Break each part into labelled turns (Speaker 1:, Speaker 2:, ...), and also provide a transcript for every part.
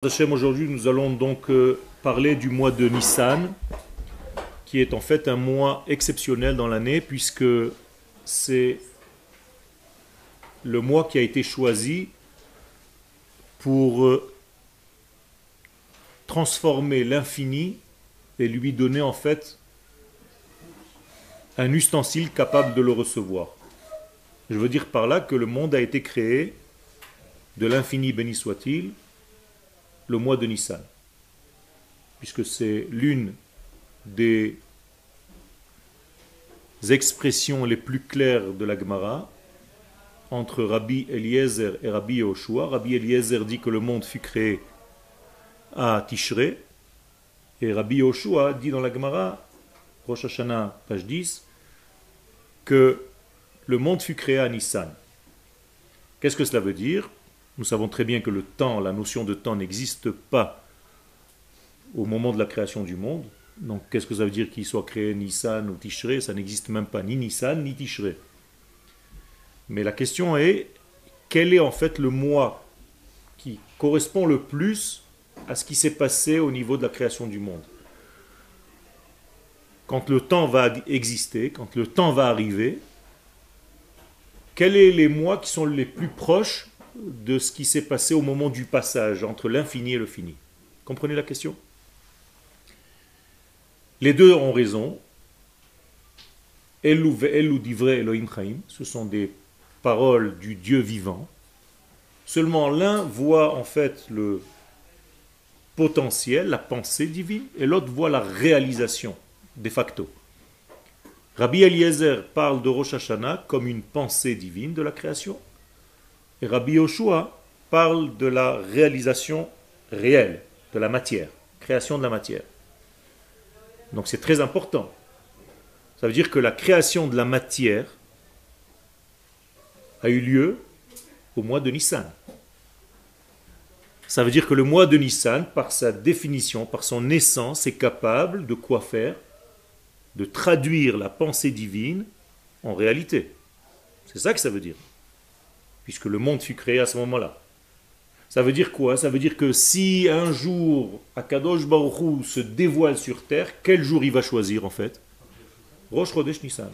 Speaker 1: Aujourd'hui nous allons donc euh, parler du mois de Nissan, qui est en fait un mois exceptionnel dans l'année, puisque c'est le mois qui a été choisi pour euh, transformer l'infini et lui donner en fait un ustensile capable de le recevoir. Je veux dire par là que le monde a été créé de l'infini béni soit-il, le mois de Nissan, puisque c'est l'une des expressions les plus claires de la Gemara entre Rabbi Eliezer et Rabbi Yoshua. Rabbi Eliezer dit que le monde fut créé à Tishré, et Rabbi Yoshua dit dans la Gemara, Rosh Hashanah, page 10, que le monde fut créé à Nissan. Qu'est-ce que cela veut dire? Nous savons très bien que le temps, la notion de temps n'existe pas au moment de la création du monde. Donc qu'est-ce que ça veut dire qu'il soit créé Nissan ou Tishré Ça n'existe même pas ni Nissan ni Tishré. Mais la question est, quel est en fait le mois qui correspond le plus à ce qui s'est passé au niveau de la création du monde? Quand le temps va exister, quand le temps va arriver, quels sont les mois qui sont les plus proches de ce qui s'est passé au moment du passage entre l'infini et le fini. Comprenez la question? Les deux ont raison. Elou divrei Elohim Chaim, ce sont des paroles du Dieu vivant. Seulement l'un voit en fait le potentiel, la pensée divine, et l'autre voit la réalisation, de facto. Rabbi Eliezer parle de Rosh Hashanah comme une pensée divine de la création, Rabbi Yoshua parle de la réalisation réelle de la matière, création de la matière. Donc c'est très important. Ça veut dire que la création de la matière a eu lieu au mois de Nissan. Ça veut dire que le mois de Nissan, par sa définition, par son essence, est capable de quoi faire? De traduire la pensée divine en réalité. C'est ça que ça veut dire puisque le monde fut créé à ce moment-là. Ça veut dire quoi? Ça veut dire que si un jour Akadosh Baruch se dévoile sur terre, quel jour il va choisir en fait? Rosh Chodesh Nissan.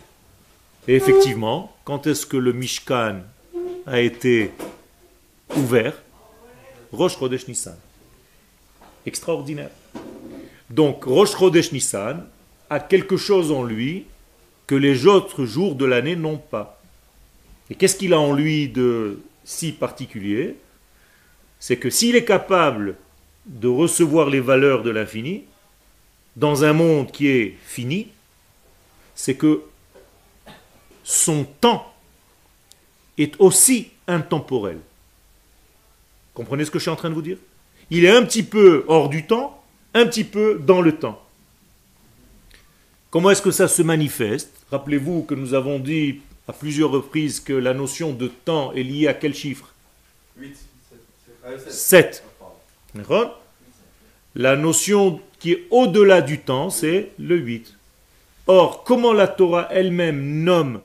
Speaker 1: Et effectivement, quand est-ce que le Mishkan a été ouvert? Rosh Chodesh Nissan. Extraordinaire. Donc Rosh Chodesh Nissan a quelque chose en lui que les autres jours de l'année n'ont pas. Et qu'est-ce qu'il a en lui de si particulier? C'est que s'il est capable de recevoir les valeurs de l'infini, dans un monde qui est fini, c'est que son temps est aussi intemporel. Comprenez ce que je suis en train de vous dire? Il est un petit peu hors du temps, un petit peu dans le temps. Comment est-ce que ça se manifeste? Rappelez-vous que nous avons dit à plusieurs reprises que la notion de temps est liée à quel chiffre? 8. 7. La notion qui est au-delà du temps, c'est le 8. Or, comment la Torah elle-même nomme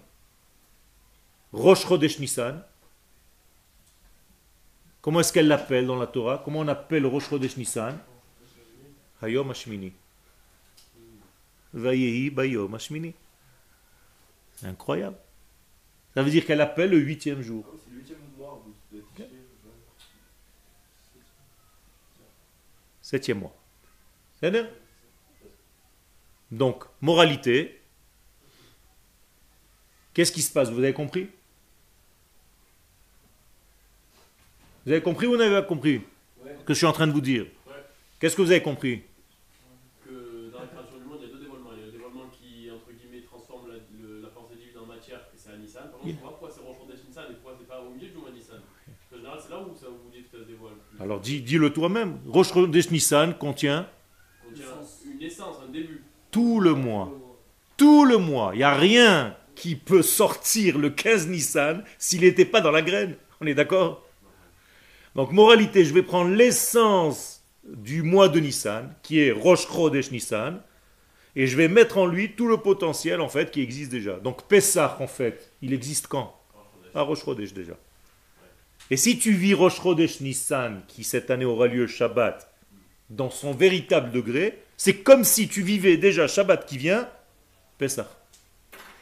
Speaker 1: Rosh Chodesh Nissan? Comment est-ce qu'elle l'appelle dans la Torah? Comment on appelle Rosh Chodesh Nissan? Hayom Hashmini. Vayehi Bayom Hashmini. C'est incroyable. Ça veut dire qu'elle appelle le huitième jour. Septième mois. C'est Donc, moralité, qu'est-ce qui se passe? Vous avez compris? Vous avez compris ou vous n'avez pas compris? Ce que je suis en train de vous dire. Qu'est-ce que vous avez compris? Alors dis, le toi-même. Rosh Chodesh Nissan contient,
Speaker 2: une essence, un début.
Speaker 1: Tout le mois. Tout le mois. Il n'y a rien qui peut sortir le 15 Nissan s'il n'était pas dans la graine. On est d'accord? Donc moralité, je vais prendre l'essence du mois de Nissan, qui est Rosh Chodesh Nissan, et je vais mettre en lui tout le potentiel en fait qui existe déjà. Donc Pessah en fait, il existe quand? À Rosh Chodesh déjà. Et si tu vis Rosh Chodesh Nissan, qui cette année aura lieu Shabbat, dans son véritable degré, c'est comme si tu vivais déjà Shabbat qui vient, Pessah.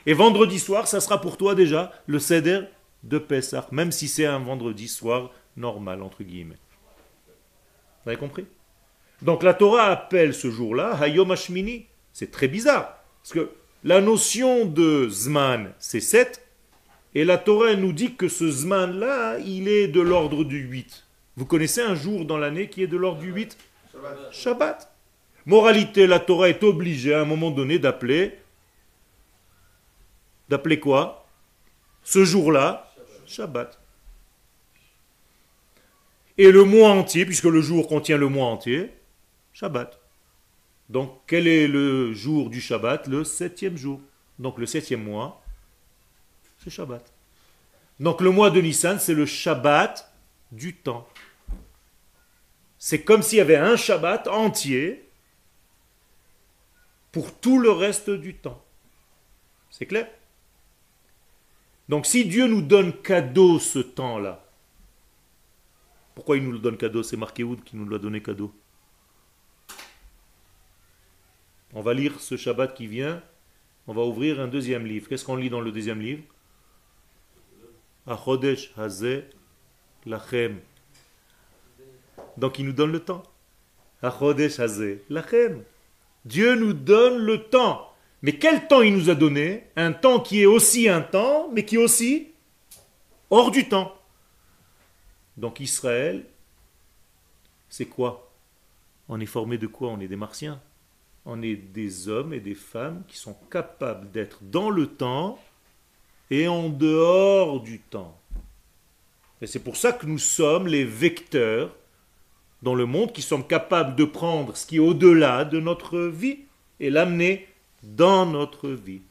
Speaker 1: Et vendredi soir, ça sera pour toi déjà le Seder de Pessah, même si c'est un vendredi soir normal, entre guillemets. Vous avez compris? Donc la Torah appelle ce jour-là Hayom Hashmini. C'est très bizarre, parce que la notion de Zman, c'est 7, et la Torah nous dit que ce Zman-là, il est de l'ordre du 8. Vous connaissez un jour dans l'année qui est de l'ordre du 8 Shabbat. Shabbat. Moralité, la Torah est obligée à un moment donné d'appeler. D'appeler quoi? Ce jour-là, Shabbat. Et le mois entier, puisque le jour contient le mois entier, Shabbat. Donc, quel est le jour du Shabbat? Le septième jour. Donc, le septième mois, c'est Shabbat. Donc, le mois de Nissan, c'est le Shabbat du temps. C'est comme s'il y avait un Shabbat entier pour tout le reste du temps. C'est clair? Donc, si Dieu nous donne cadeau ce temps-là, pourquoi il nous le donne cadeau? C'est marqué où qui nous l'a donné cadeau On va lire ce Shabbat qui vient. On va ouvrir un deuxième livre. Qu'est-ce qu'on lit dans le deuxième livre? Achodesh Hazeh Lachem. Donc il nous donne le temps. Achodesh Hazeh Lachem. Dieu nous donne le temps. Mais quel temps il nous a donné? Un temps qui est aussi un temps, mais qui est aussi hors du temps. Donc Israël, c'est quoi? On est formé de quoi? On est des martiens on est des hommes et des femmes qui sont capables d'être dans le temps et en dehors du temps. Et c'est pour ça que nous sommes les vecteurs dans le monde qui sommes capables de prendre ce qui est au-delà de notre vie et l'amener dans notre vie.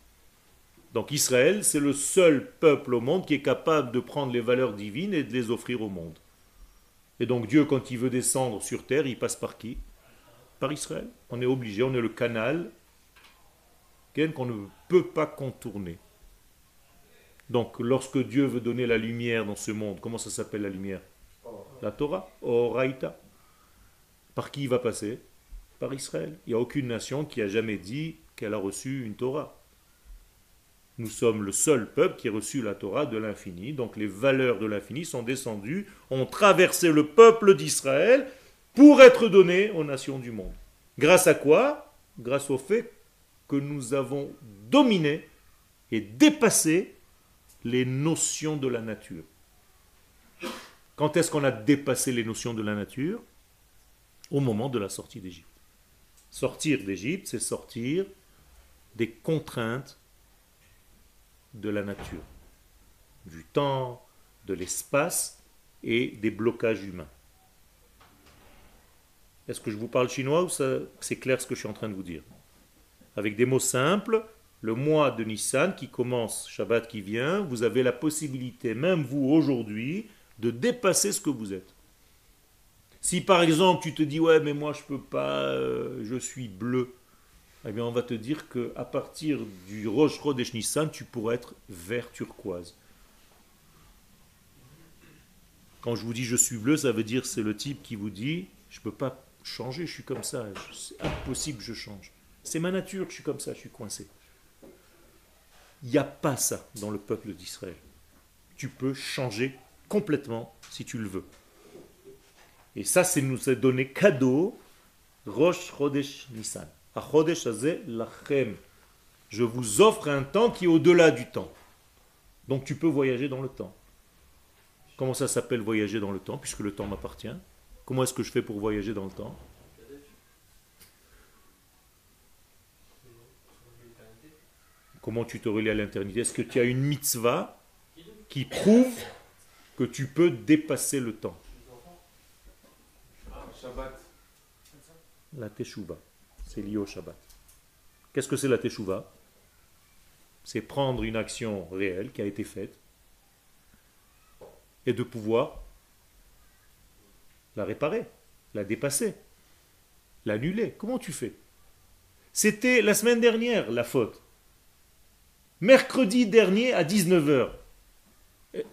Speaker 1: Donc Israël, c'est le seul peuple au monde qui est capable de prendre les valeurs divines et de les offrir au monde. Et donc Dieu, quand il veut descendre sur terre, il passe par qui? Par Israël. On est obligé, on est le canal qu'on ne peut pas contourner. Donc, lorsque Dieu veut donner la lumière dans ce monde, comment ça s'appelle la lumière? La Torah, Oraita. Par qui il va passer? Par Israël. Il n'y a aucune nation qui a jamais dit qu'elle a reçu une Torah. Nous sommes le seul peuple qui a reçu la Torah de l'infini. Donc les valeurs de l'infini sont descendues, ont traversé le peuple d'Israël pour être donné aux nations du monde. Grâce à quoi? Grâce au fait que nous avons dominé et dépassé les notions de la nature. Quand est-ce qu'on a dépassé les notions de la nature? Au moment de la sortie d'Égypte. Sortir d'Égypte, c'est sortir des contraintes de la nature, du temps, de l'espace et des blocages humains. Est-ce que je vous parle chinois ou c'est clair ce que je suis en train de vous dire? Avec des mots simples, le mois de Nissan qui commence, Shabbat qui vient, vous avez la possibilité, même vous aujourd'hui, de dépasser ce que vous êtes. Si par exemple tu te dis ouais mais moi je peux pas, euh, je suis bleu, eh bien on va te dire que à partir du Rosh Chodesh Nissan tu pourrais être vert turquoise. Quand je vous dis je suis bleu, ça veut dire c'est le type qui vous dit je peux pas changer, je suis comme ça, c'est impossible, je change. C'est ma nature, je suis comme ça, je suis coincé. Il n'y a pas ça dans le peuple d'Israël. Tu peux changer complètement si tu le veux. Et ça, c'est nous est donné cadeau, Rosh Chodesh Nissan. lachem. Je vous offre un temps qui est au-delà du temps. Donc tu peux voyager dans le temps. Comment ça s'appelle voyager dans le temps, puisque le temps m'appartient? Comment est-ce que je fais pour voyager dans le temps? Comment tu te relis à l'éternité Est-ce que tu as une mitzvah qui prouve que tu peux dépasser le temps? La teshuva, c'est lié au Shabbat. Qu'est-ce que c'est la teshuva? C'est prendre une action réelle qui a été faite et de pouvoir la réparer, la dépasser, l'annuler. Comment tu fais? C'était la semaine dernière la faute. Mercredi dernier à 19h.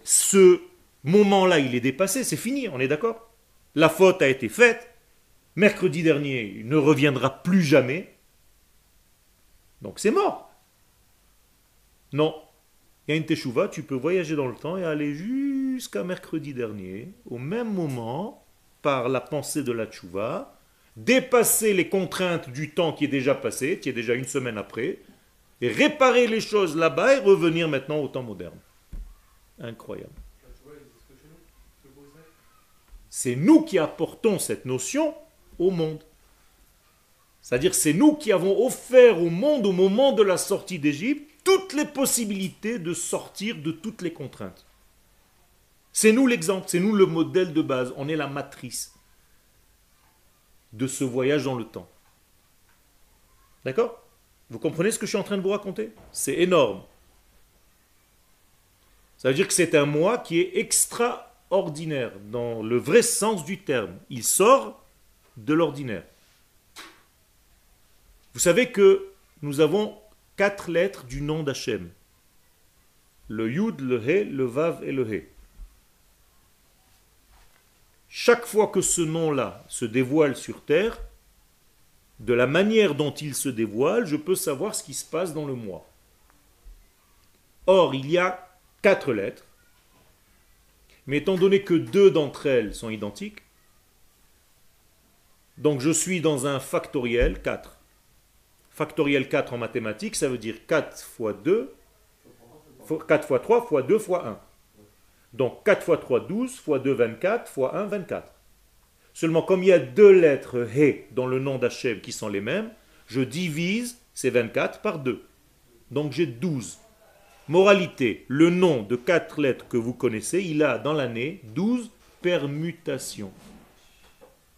Speaker 1: Ce moment-là, il est dépassé, c'est fini, on est d'accord? La faute a été faite. Mercredi dernier, il ne reviendra plus jamais. Donc c'est mort. Non. Il y a une teshuva, tu peux voyager dans le temps et aller jusqu'à mercredi dernier, au même moment, par la pensée de la teshuva, dépasser les contraintes du temps qui est déjà passé, qui est déjà une semaine après, et réparer les choses là-bas et revenir maintenant au temps moderne. Incroyable. C'est nous qui apportons cette notion au monde. C'est-à-dire c'est nous qui avons offert au monde au moment de la sortie d'Égypte toutes les possibilités de sortir de toutes les contraintes. C'est nous l'exemple, c'est nous le modèle de base, on est la matrice de ce voyage dans le temps. D'accord? Vous comprenez ce que je suis en train de vous raconter? C'est énorme. Ça veut dire que c'est un moi qui est extraordinaire, dans le vrai sens du terme. Il sort de l'ordinaire. Vous savez que nous avons quatre lettres du nom d'Hachem. Le Yud, le He, le Vav et le He. Chaque fois que ce nom-là se dévoile sur terre, de la manière dont il se dévoile, je peux savoir ce qui se passe dans le moi. Or, il y a quatre lettres, mais étant donné que deux d'entre elles sont identiques, donc je suis dans un factoriel 4. Factoriel 4 en mathématiques, ça veut dire 4 fois 2, 4 fois 3 fois 2 fois 1. Donc 4 fois 3, 12, fois 2, 24, fois 1, 24. Seulement, comme il y a deux lettres He dans le nom d'Hachem qui sont les mêmes, je divise ces 24 par 2. Donc j'ai 12. Moralité, le nom de quatre lettres que vous connaissez, il a dans l'année 12 permutations.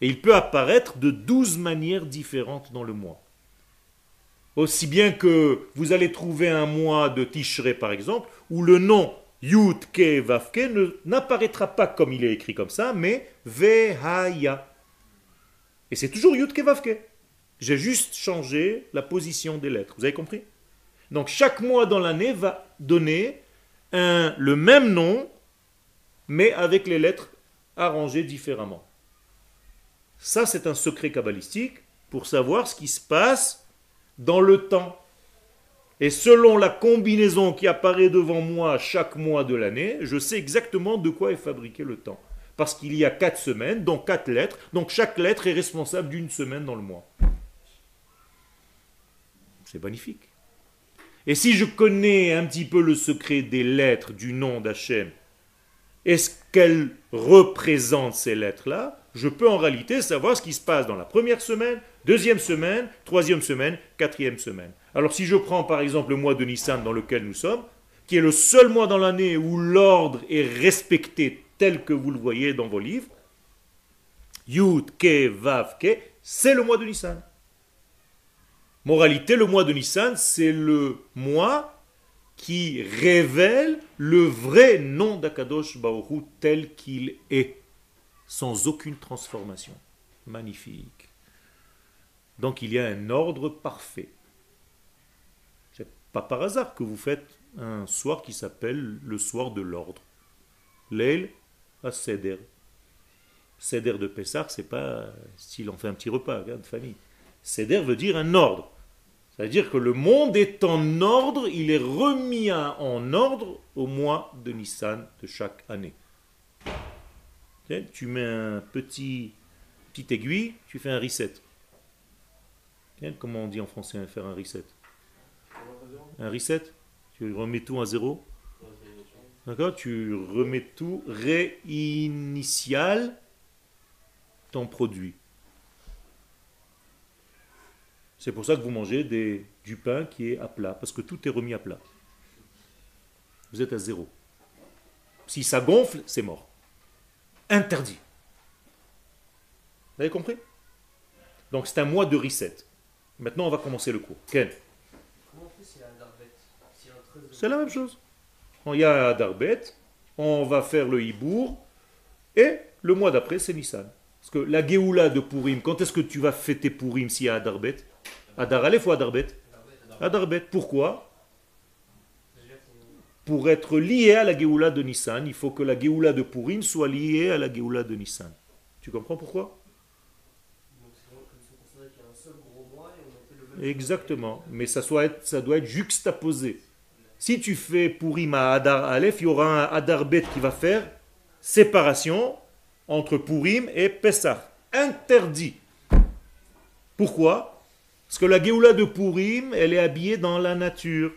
Speaker 1: Et il peut apparaître de 12 manières différentes dans le mois. Aussi bien que vous allez trouver un mois de Tishré, par exemple, où le nom Yud Ke Vavke n'apparaîtra pas comme il est écrit comme ça, mais Vehaya. Et c'est toujours Yud Ke Vavke. J'ai juste changé la position des lettres. Vous avez compris? Donc chaque mois dans l'année va donner le même nom, mais avec les lettres arrangées différemment. Ça, c'est un secret kabbalistique pour savoir ce qui se passe dans le temps. Et selon la combinaison qui apparaît devant moi chaque mois de l'année, je sais exactement de quoi est fabriqué le temps. Parce qu'il y a quatre semaines, donc quatre lettres, donc chaque lettre est responsable d'une semaine dans le mois. C'est magnifique. Et si je connais un petit peu le secret des lettres du nom d'Hachem, est-ce qu'elles représentent ces lettres-là? Je peux en réalité savoir ce qui se passe dans la première semaine, deuxième semaine, troisième semaine, quatrième semaine. Alors si je prends par exemple le mois de Nissan dans lequel nous sommes, qui est le seul mois dans l'année où l'ordre est respecté tel que vous le voyez dans vos livres, Yud, Ke, Vav, Ke, c'est le mois de Nissan. Moralité, le mois de Nissan, c'est le mois qui révèle le vrai nom d'Akadosh Baoru tel qu'il est, sans aucune transformation. Magnifique. Donc il y a un ordre parfait pas par hasard que vous faites un soir qui s'appelle le soir de l'ordre. L'ail à Seder. Seder de Pessah, c'est pas s'il en fait un petit repas de famille. Seder veut dire un ordre. C'est-à-dire que le monde est en ordre, il est remis en ordre au mois de Nissan de chaque année. Tu mets un petit, petit aiguille, tu fais un reset. Comment on dit en français faire un reset? Un reset, tu remets tout à zéro? D'accord? Tu remets tout, réinitial ton produit. C'est pour ça que vous mangez du pain qui est à plat, parce que tout est remis à plat. Vous êtes à zéro. Si ça gonfle, c'est mort. Interdit. Vous avez compris? Donc c'est un mois de reset. Maintenant, on va commencer le cours. Ken c'est la même chose. Il y a Adarbet, on va faire le Hibour, et le mois d'après, c'est Nissan. Parce que la Géoula de Purim, quand est-ce que tu vas fêter Purim s'il y a Adarbet Adar Aleph ou Adarbet Adarbet. Pourquoi? Pour être lié à la Géoula de Nissan, il faut que la Géoula de Purim soit liée à la Géoula de Nissan. Tu comprends pourquoi? Exactement, mais ça, ça doit être juxtaposé. Si tu fais Purim à Adar Aleph, il y aura un Adar Bet qui va faire séparation entre Purim et Pessah. Interdit. Pourquoi? Parce que la Géoula de Purim, elle est habillée dans la nature.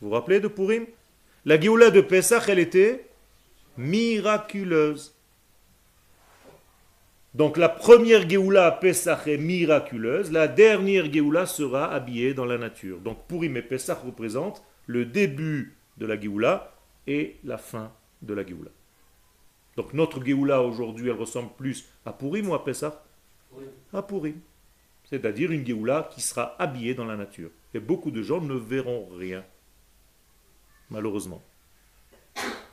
Speaker 1: Vous vous rappelez de Purim? La Géoula de Pessah, elle était miraculeuse. Donc la première Géoula à Pessah est miraculeuse, la dernière Géoula sera habillée dans la nature. Donc Purim et Pessah représentent le début de la Géoula et la fin de la Géoula. Donc notre Géoula aujourd'hui, elle ressemble plus à Purim ou à Pessah? À Purim. C'est-à-dire une Géoula qui sera habillée dans la nature. Et beaucoup de gens ne verront rien malheureusement.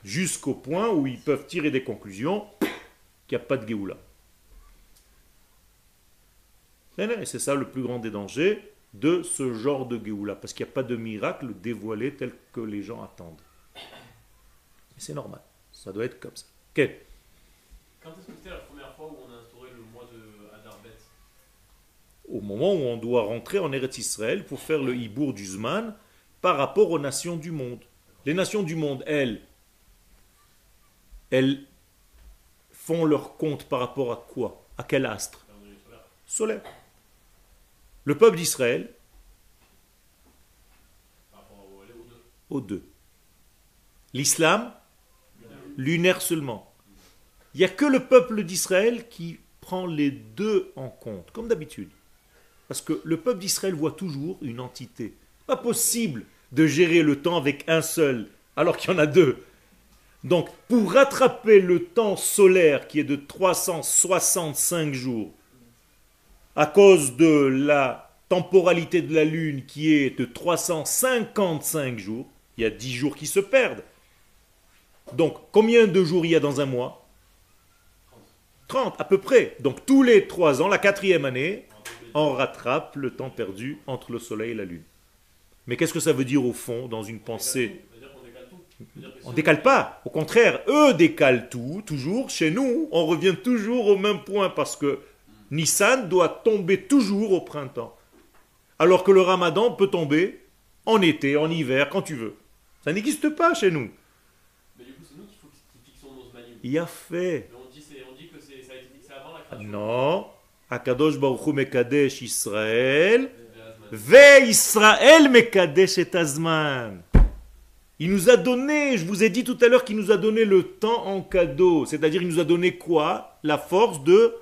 Speaker 1: Jusqu'au point où ils peuvent tirer des conclusions qu'il n'y a pas de Géoula. Et c'est ça le plus grand des dangers de ce genre de Géoula, parce qu'il n'y a pas de miracle dévoilé tel que les gens attendent. c'est normal, ça doit être comme ça.
Speaker 2: Quand est-ce que c'était la première fois où on a instauré le mois de Adarbet
Speaker 1: Au moment où on doit rentrer en Eretz Israël pour faire le Hibour du Zman par rapport aux nations du monde. Les nations du monde, elles, elles font leur compte par rapport à quoi? À quel astre? Solaire. Le peuple d'Israël Aux deux. L'islam Lunaire seulement. Il n'y a que le peuple d'Israël qui prend les deux en compte, comme d'habitude. Parce que le peuple d'Israël voit toujours une entité. Pas possible de gérer le temps avec un seul, alors qu'il y en a deux. Donc, pour rattraper le temps solaire qui est de 365 jours, à cause de la temporalité de la Lune qui est de 355 jours, il y a 10 jours qui se perdent. Donc, combien de jours il y a dans un mois? 30 à peu près. Donc, tous les 3 ans, la quatrième année, on rattrape le temps perdu entre le Soleil et la Lune. Mais qu'est-ce que ça veut dire au fond, dans une pensée? On ne décale pas. Au contraire, eux décalent tout, toujours. Chez nous, on revient toujours au même point parce que Nissan doit tomber toujours au printemps. Alors que le ramadan peut tomber en été, en hiver, quand tu veux. Ça n'existe pas chez nous.
Speaker 2: Mais du coup, c'est nous qui fixons nos
Speaker 1: Il a fait.
Speaker 2: Mais on dit, on dit que ça a été fixé avant la création.
Speaker 1: Non. Akadosh Baruch Mekadesh Israël. Ve Israël Mekadesh et Azman. Il nous a donné, je vous ai dit tout à l'heure qu'il nous a donné le temps en cadeau. C'est-à-dire, il nous a donné quoi? La force de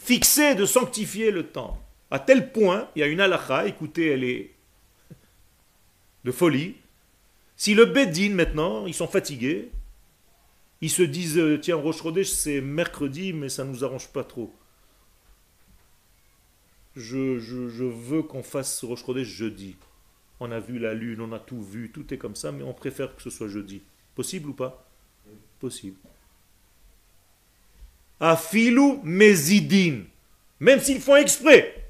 Speaker 1: fixer, de sanctifier le temps. À tel point, il y a une halakha, écoutez, elle est de folie. Si le Bedin, maintenant, ils sont fatigués, ils se disent, euh, tiens, Roche c'est mercredi, mais ça ne nous arrange pas trop. Je, je, veux qu'on fasse Roche jeudi. On a vu la lune, on a tout vu, tout est comme ça, mais on préfère que ce soit jeudi. Possible ou pas? Possible. Afilu mezidin. Même s'ils font exprès.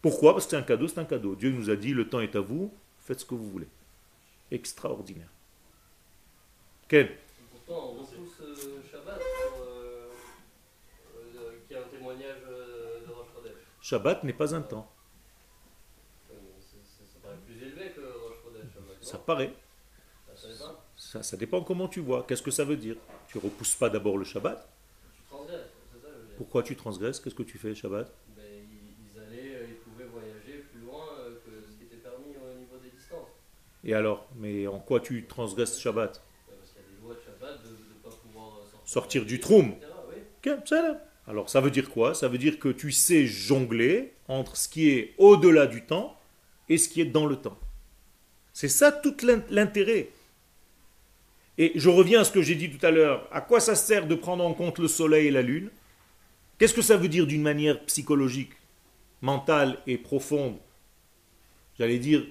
Speaker 1: Pourquoi? Parce que c'est un cadeau, c'est un cadeau. Dieu nous a dit, le temps est à vous, faites ce que vous voulez. Extraordinaire.
Speaker 3: Quel Pourtant, on repousse euh, Shabbat euh, euh, qui est un témoignage de Rosh Chodesh.
Speaker 1: Shabbat n'est pas un temps.
Speaker 3: Ça, paraît plus élevé que Rosh Chodesh.
Speaker 1: Ça paraît. Ça, ça, dépend comment tu vois. Qu'est-ce que ça veut dire? Tu repousses pas d'abord le Shabbat? Pourquoi tu transgresses Qu'est-ce que tu fais Shabbat?
Speaker 3: Ben, ils, allaient, euh, ils pouvaient voyager plus loin euh, que ce qui était permis au niveau des distances.
Speaker 1: Et alors? Mais en quoi tu transgresses Shabbat?
Speaker 3: Ben, Parce qu'il y a des lois de Shabbat de ne pas pouvoir euh,
Speaker 1: sortir, du troum. Oui. Alors ça veut dire quoi? Ça veut dire que tu sais jongler entre ce qui est au-delà du temps et ce qui est dans le temps. C'est ça tout l'intérêt. Et je reviens à ce que j'ai dit tout à l'heure. À quoi ça sert de prendre en compte le soleil et la lune? Qu'est-ce que ça veut dire d'une manière psychologique, mentale et profonde? J'allais dire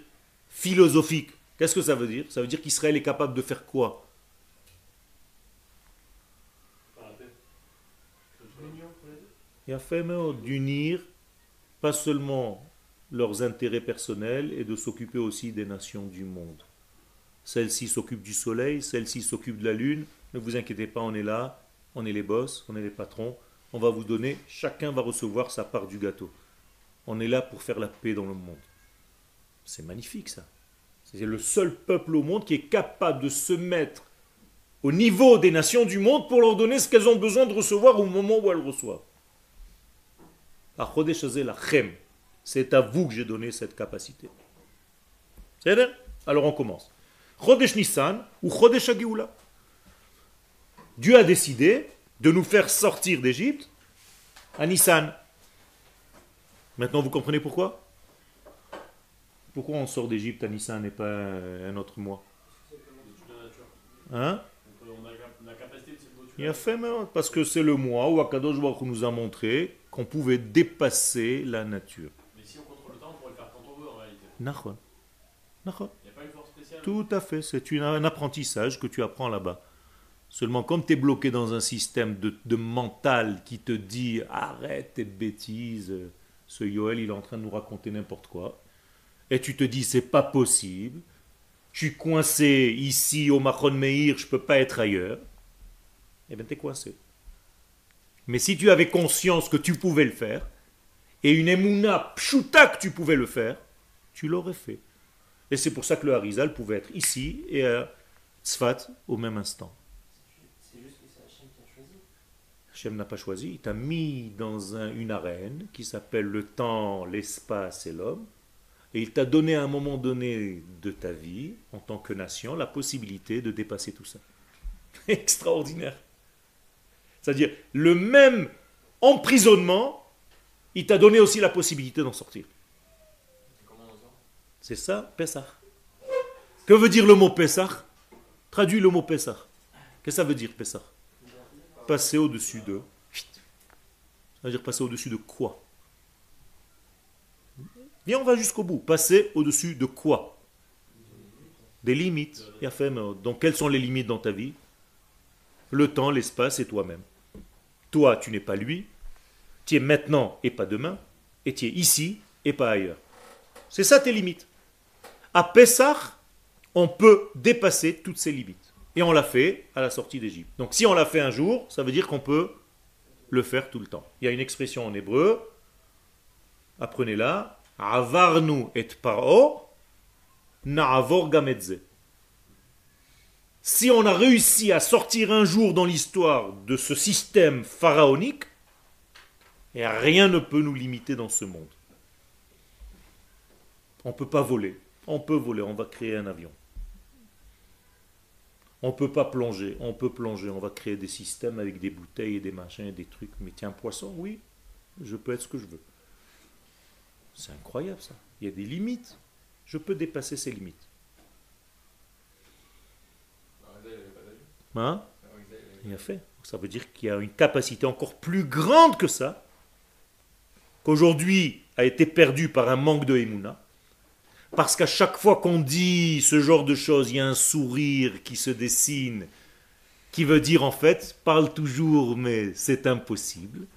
Speaker 1: philosophique. Qu'est-ce que ça veut dire? Ça veut dire qu'Israël est capable de faire quoi? Il a fait d'unir pas seulement leurs intérêts personnels et de s'occuper aussi des nations du monde. Celle-ci s'occupe du soleil, celle-ci s'occupe de la lune. Ne vous inquiétez pas, on est là, on est les boss, on est les patrons. On va vous donner, chacun va recevoir sa part du gâteau. On est là pour faire la paix dans le monde. C'est magnifique ça. C'est le seul peuple au monde qui est capable de se mettre au niveau des nations du monde pour leur donner ce qu'elles ont besoin de recevoir au moment où elles reçoivent. C'est à vous que j'ai donné cette capacité. C'est Alors on commence. Ou. Dieu a décidé de nous faire sortir d'Égypte à Nissan. Maintenant vous comprenez pourquoi? Pourquoi on sort d'Égypte à Nissan et pas un autre mois? Hein? Il a fait parce que c'est le mois où Akadosh Baruch nous a montré qu'on pouvait dépasser la nature.
Speaker 2: Mais si on contrôle le temps, on pourrait le faire quand on veut en réalité.
Speaker 1: Nachon. Nachon.
Speaker 2: Il n'y a pas une force spéciale?
Speaker 1: Tout à fait, c'est un apprentissage que tu apprends là-bas. Seulement, comme tu es bloqué dans un système de, de mental qui te dit arrête tes bêtises, ce Yoel il est en train de nous raconter n'importe quoi, et tu te dis c'est pas possible, je suis coincé ici au Machon Meir, je peux pas être ailleurs, eh bien tu es coincé. Mais si tu avais conscience que tu pouvais le faire, et une émouna pshuta que tu pouvais le faire, tu l'aurais fait. Et c'est pour ça que le Harizal pouvait être ici et à Tzfat au même instant.
Speaker 3: C'est juste que c'est Hachem qui a choisi.
Speaker 1: Hachem n'a pas choisi, il t'a mis dans un- une arène qui s'appelle le temps, l'espace et l'homme, et il t'a donné à un moment donné de ta vie, en tant que nation, la possibilité de dépasser tout ça. Extraordinaire. C'est-à-dire, le même emprisonnement, il t'a donné aussi la possibilité d'en sortir.
Speaker 3: C'est
Speaker 1: ça, Pessah. Que veut dire le mot Pessah? Traduis le mot Pessah. Qu'est-ce que ça veut dire Pessah? Passer au-dessus de. Dire passer au-dessus de quoi? Viens, on va jusqu'au bout. Passer au-dessus de quoi? Des limites. Donc quelles sont les limites dans ta vie? Le temps, l'espace et toi-même. Toi, tu n'es pas lui. Tu es maintenant et pas demain. Et tu es ici et pas ailleurs. C'est ça tes limites. À Pessah, on peut dépasser toutes ces limites. Et on l'a fait à la sortie d'Égypte. Donc si on l'a fait un jour, ça veut dire qu'on peut le faire tout le temps. Il y a une expression en hébreu, apprenez-la, et. Si on a réussi à sortir un jour dans l'histoire de ce système pharaonique, rien ne peut nous limiter dans ce monde. On ne peut pas voler. On peut voler, on va créer un avion. On ne peut pas plonger, on peut plonger, on va créer des systèmes avec des bouteilles et des machins et des trucs. Mais tiens, poisson, oui, je peux être ce que je veux. C'est incroyable ça. Il y a des limites. Je peux dépasser ces limites. Hein?
Speaker 3: Il
Speaker 1: a fait. Ça veut dire qu'il y a une capacité encore plus grande que ça, qu'aujourd'hui a été perdue par un manque de Emouna. Parce qu'à chaque fois qu'on dit ce genre de choses, il y a un sourire qui se dessine, qui veut dire en fait, parle toujours, mais c'est impossible.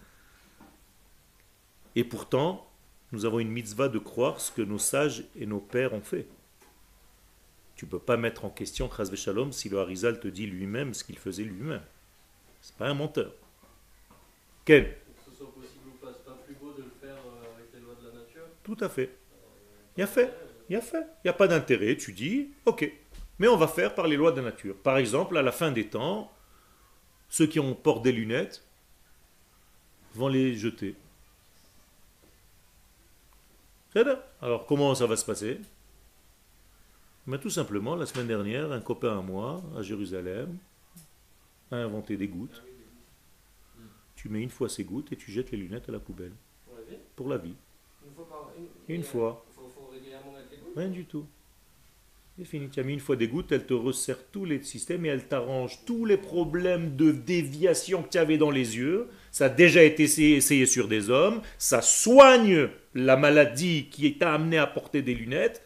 Speaker 1: Et pourtant, nous avons une mitzvah de croire ce que nos sages et nos pères ont fait. Tu ne peux pas mettre en question Chaz Shalom si le Harizal te dit lui-même ce qu'il faisait lui-même. C'est pas un menteur.
Speaker 3: Ce soit possible ou pas, c'est pas plus beau de le faire euh, avec les lois de la nature?
Speaker 1: Tout à fait. Il a fait. Il a fait. Il n'y a pas d'intérêt. Tu dis, ok. Mais on va faire par les lois de la nature. Par exemple, à la fin des temps, ceux qui ont porté des lunettes vont les jeter. Alors, comment ça va se passer? Mais Tout simplement, la semaine dernière, un copain à moi, à Jérusalem, a inventé des gouttes. Tu mets une fois ces gouttes et tu jettes les lunettes à la poubelle.
Speaker 3: Pour la vie?
Speaker 1: Pour la vie.
Speaker 3: Une fois par une,
Speaker 1: Une
Speaker 3: et,
Speaker 1: fois.
Speaker 3: euh, Faut, faut régulièrement mettre les gouttes
Speaker 1: Rien du tout. C'est fini. Tu as mis une fois des gouttes, elle te resserre tous les systèmes et elle t'arrange tous les problèmes de déviation que tu avais dans les yeux. Ça a déjà été essayé, sur des hommes. Ça soigne la maladie qui t'a amené à porter des lunettes.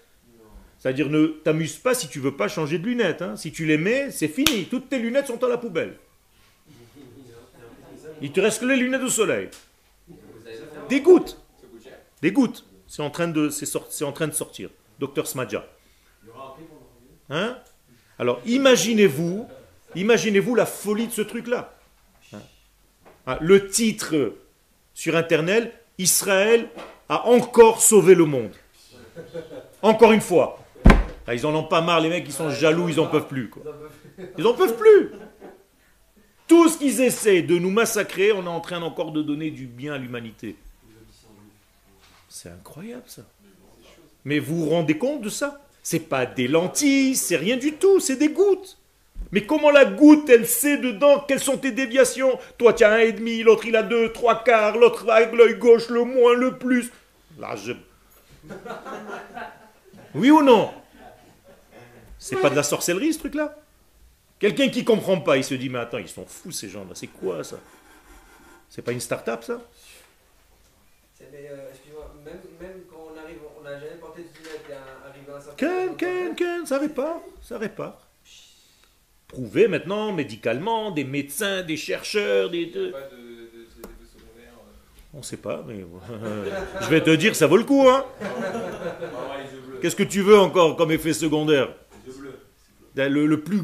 Speaker 1: C'est-à-dire ne t'amuse pas si tu veux pas changer de lunettes. hein. Si tu les mets, c'est fini. Toutes tes lunettes sont à la poubelle. Il te reste que les lunettes de soleil. Des gouttes. Des gouttes. C'est en c'est en train de sortir. Docteur Smadja. Hein? Alors imaginez-vous, imaginez-vous la folie de ce truc-là. Hein? Ah, le titre sur Internet, Israël a encore sauvé le monde. Encore une fois. Ah, ils en ont pas marre, les mecs, ils sont jaloux, ils en peuvent plus. Ils en peuvent plus. Tout ce qu'ils essaient de nous massacrer, on est en train encore de donner du bien à l'humanité. C'est incroyable ça. Mais vous vous rendez compte de ça? C'est pas des lentilles, c'est rien du tout, c'est des gouttes. Mais comment la goutte, elle sait dedans quelles sont tes déviations? Toi, tu as un et demi, l'autre il a deux, trois quarts, l'autre avec l'œil gauche, le moins, le plus. Là, je... Oui ou non? C'est pas de la sorcellerie ce truc-là? Quelqu'un qui comprend pas, il se dit mais attends, ils sont fous ces gens-là, c'est quoi ça? C'est pas une start-up ça?
Speaker 3: Euh, même, même, quand on arrive, on n'a jamais
Speaker 1: Ken, Ken, Ken, ça répare, ça répare. Prouvé maintenant, médicalement, des médecins, des chercheurs, des... De... On ne sait pas, mais je vais te dire, ça vaut le coup. Hein Qu'est-ce que tu veux encore comme effet secondaire? Le, le, plus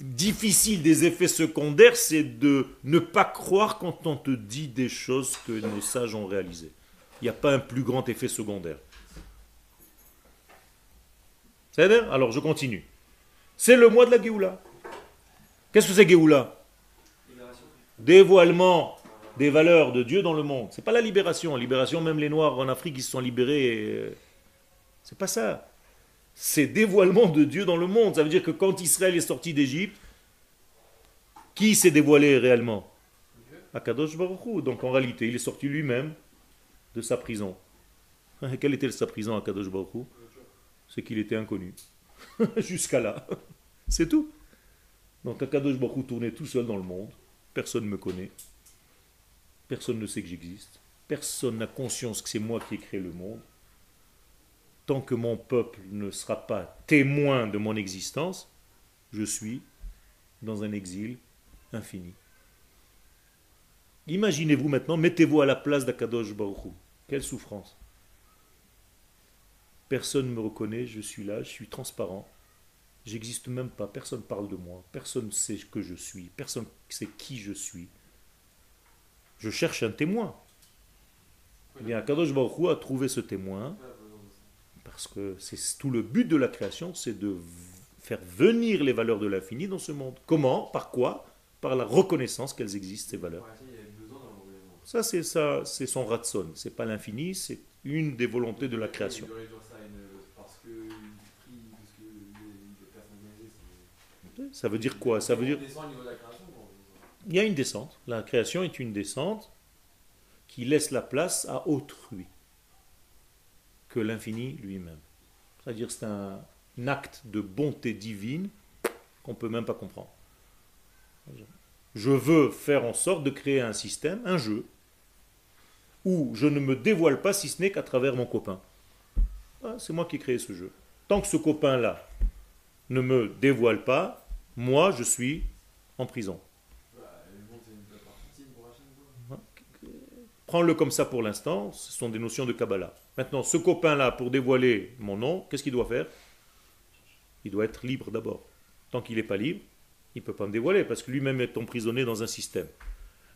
Speaker 1: difficile des effets secondaires, c'est de ne pas croire quand on te dit des choses que nos sages ont réalisées. Il n'y a pas un plus grand effet secondaire. Alors je continue. C'est le mois de la Géoula. Qu'est-ce que c'est Géoula? Dévoilement des valeurs de Dieu dans le monde. C'est pas la libération. Libération, même les Noirs en Afrique, ils se sont libérés. Euh, c'est pas ça. C'est dévoilement de Dieu dans le monde. Ça veut dire que quand Israël est sorti d'Égypte, qui s'est dévoilé réellement? Akadosh Baruch Donc en réalité, il est sorti lui-même de sa prison. Quelle était sa prison à Kadosh Baruch C'est qu'il était inconnu. Jusqu'à là. C'est tout. Donc Akadosh Baruch tournait tout seul dans le monde. Personne ne me connaît. Personne ne sait que j'existe. Personne n'a conscience que c'est moi qui ai créé le monde. Tant que mon peuple ne sera pas témoin de mon existence, je suis dans un exil infini. Imaginez-vous maintenant, mettez-vous à la place d'Akadosh Baruch Quelle souffrance. Personne ne me reconnaît, je suis là, je suis transparent. J'existe même pas, personne parle de moi, personne ne sait que je suis, personne ne sait qui je suis. Je cherche un témoin. Eh bien, Akadosh Baruch a trouvé ce témoin, parce que c'est tout le but de la création, c'est de faire venir les valeurs de l'infini dans ce monde. Comment? Par quoi? Par la reconnaissance qu'elles existent, ces valeurs. Ça, c'est ça, c'est son ratson. C'est pas l'infini, c'est une des volontés de la création. Ça veut dire quoi? Ça veut dire. Il y a une descente. La création est une descente qui laisse la place à autrui que l'infini lui-même. C'est-à-dire c'est un acte de bonté divine qu'on ne peut même pas comprendre. Je veux faire en sorte de créer un système, un jeu, où je ne me dévoile pas si ce n'est qu'à travers mon copain. Ah, c'est moi qui ai créé ce jeu. Tant que ce copain-là ne me dévoile pas, moi je suis en prison. Prends-le comme ça pour l'instant, ce sont des notions de Kabbalah. Maintenant, ce copain-là, pour dévoiler mon nom, qu'est-ce qu'il doit faire? Il doit être libre d'abord. Tant qu'il n'est pas libre, il ne peut pas me dévoiler, parce que lui-même est emprisonné dans un système.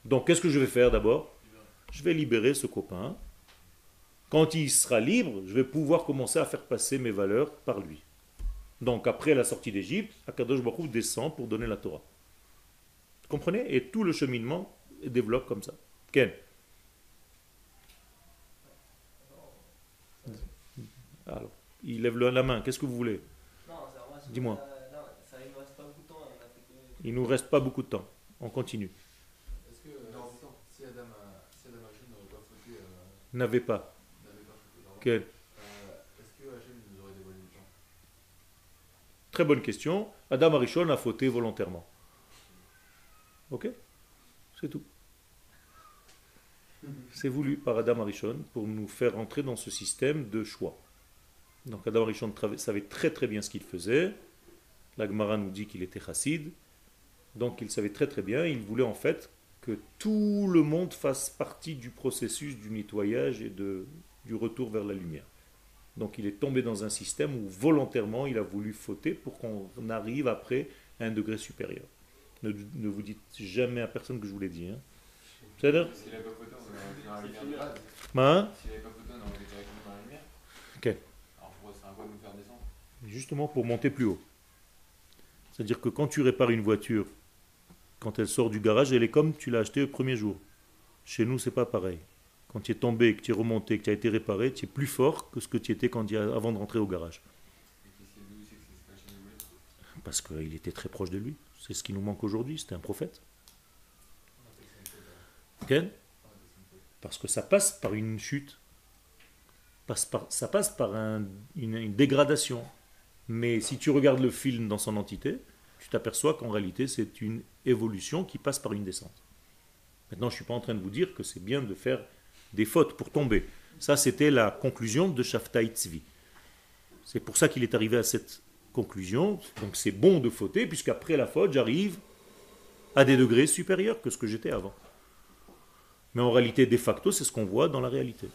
Speaker 1: Donc, qu'est-ce que je vais faire d'abord? Je vais libérer ce copain. Quand il sera libre, je vais pouvoir commencer à faire passer mes valeurs par lui. Donc après la sortie d'Égypte, Akadosh Baruch descend pour donner la Torah. Vous comprenez? Et tout le cheminement développe comme ça. Ken Alors, il lève la main. Qu'est-ce que vous voulez? Dis-moi. Il nous reste pas beaucoup de temps. On continue. N'avait pas. Quel Très bonne question. Adam Arishon a fauté volontairement. Ok? C'est tout. C'est voulu par Adam Arishon pour nous faire entrer dans ce système de choix. Donc Adam Arishon savait très très bien ce qu'il faisait. La Gemara nous dit qu'il était chassid. Donc il savait très très bien. Il voulait en fait que tout le monde fasse partie du processus du nettoyage et de, du retour vers la lumière. Donc il est tombé dans un système où volontairement il a voulu fauter pour qu'on arrive après à un degré supérieur. Ne, ne vous dites jamais à personne que je vous l'ai dit. Hein. C'est-à-dire. Hein?
Speaker 4: S'il n'avait pas photo, on aurait directement dans la lumière.
Speaker 1: Ok.
Speaker 4: Alors pourquoi c'est un quoi de nous faire descendre
Speaker 1: Justement pour monter plus haut. C'est-à-dire que quand tu répares une voiture, quand elle sort du garage, elle est comme tu l'as achetée le premier jour. Chez nous, c'est pas pareil. Quand tu es tombé, que tu es remonté, que tu as été réparé, tu es plus fort que ce que tu étais quand avant de rentrer au garage. Parce qu'il était très proche de lui. C'est ce qui nous manque aujourd'hui. C'était un prophète. Ok Parce que ça passe par une chute. Ça passe par un- une, une dégradation. Mais si tu regardes le film dans son entité, tu t'aperçois qu'en réalité, c'est une évolution qui passe par une descente. Maintenant, je ne suis pas en train de vous dire que c'est bien de faire des fautes pour tomber. Ça, c'était la conclusion de Shaftai Tzvi. C'est pour ça qu'il est arrivé à cette conclusion. Donc c'est bon de fauter, puisqu'après la faute, j'arrive à des degrés supérieurs que ce que j'étais avant. Mais en réalité, de facto, c'est ce qu'on voit dans la réalité.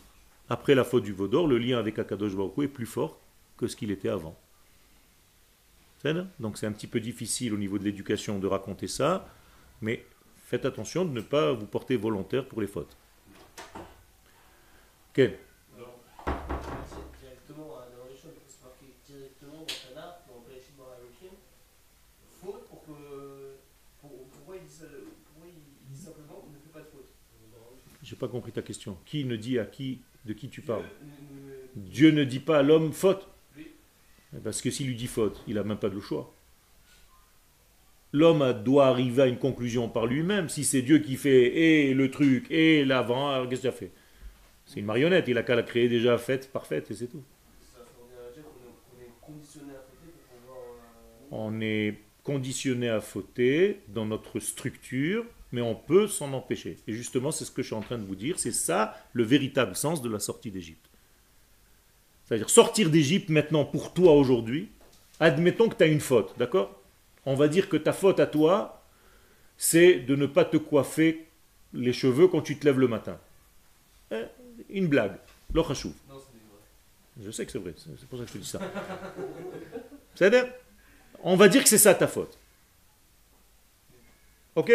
Speaker 1: Après la faute du Vaudor, le lien avec Akadosh Baruch est plus fort que ce qu'il était avant. Donc c'est un petit peu difficile au niveau de l'éducation de raconter ça, mais faites attention de ne pas vous porter volontaire pour les fautes. Ok.
Speaker 3: Faute
Speaker 1: J'ai pas compris ta question. Qui ne dit à qui de qui tu parles? Dieu ne dit pas à l'homme faute. Parce que s'il lui dit faute, il n'a même pas de choix. L'homme doit arriver à une conclusion par lui-même. Si c'est Dieu qui fait et le truc et l'avant, alors qu'est-ce qu'il a fait? C'est une marionnette, il a qu'à la créer déjà faite, parfaite, et c'est tout. On est conditionné à fauter dans notre structure, mais on peut s'en empêcher. Et justement, c'est ce que je suis en train de vous dire. C'est ça le véritable sens de la sortie d'Égypte. C'est-à-dire sortir d'Égypte maintenant pour toi aujourd'hui, admettons que tu as une faute, d'accord? On va dire que ta faute à toi, c'est de ne pas te coiffer les cheveux quand tu te lèves le matin. Hein Une blague.
Speaker 3: Vrais.
Speaker 1: Je sais que c'est vrai, c'est c'est pour ça que je te dis ça. C'est-à-dire, on va dire que c'est ça ta faute. Ok?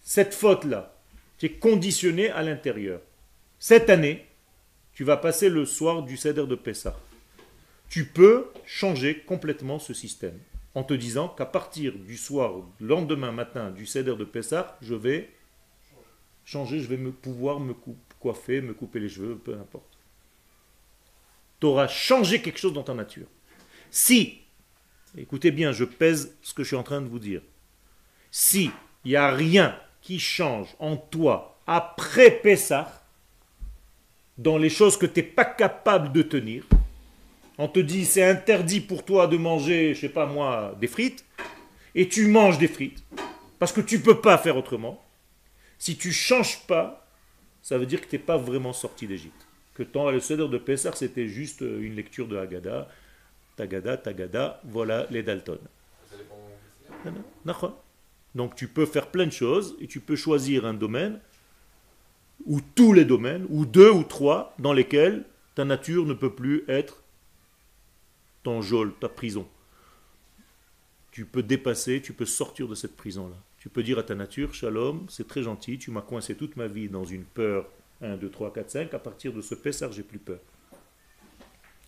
Speaker 1: Cette faute-là, tu es conditionné à l'intérieur. Cette année, tu vas passer le soir du Seder de Pessah. Tu peux changer complètement ce système en te disant qu'à partir du soir, le lendemain matin du Seder de Pessah, je vais changer, je vais me pouvoir me coiffer, me couper les cheveux, peu importe tu auras changé quelque chose dans ta nature. Si, écoutez bien, je pèse ce que je suis en train de vous dire. Si il n'y a rien qui change en toi après Pessah, dans les choses que tu n'es pas capable de tenir, on te dit c'est interdit pour toi de manger, je sais pas moi, des frites, et tu manges des frites, parce que tu ne peux pas faire autrement. Si tu changes pas, ça veut dire que tu n'es pas vraiment sorti d'Égypte. Que tant le Seder de Pessah, c'était juste euh, une lecture de Haggadah, Tagada, Tagada, voilà les Dalton. Donc tu peux faire plein de choses et tu peux choisir un domaine, ou tous les domaines, ou deux ou trois, dans lesquels ta nature ne peut plus être ton geôle, ta prison. Tu peux dépasser, tu peux sortir de cette prison-là. Tu peux dire à ta nature, Shalom, c'est très gentil, tu m'as coincé toute ma vie dans une peur 1, 2, 3, 4, 5. À partir de ce Pessar, j'ai plus peur.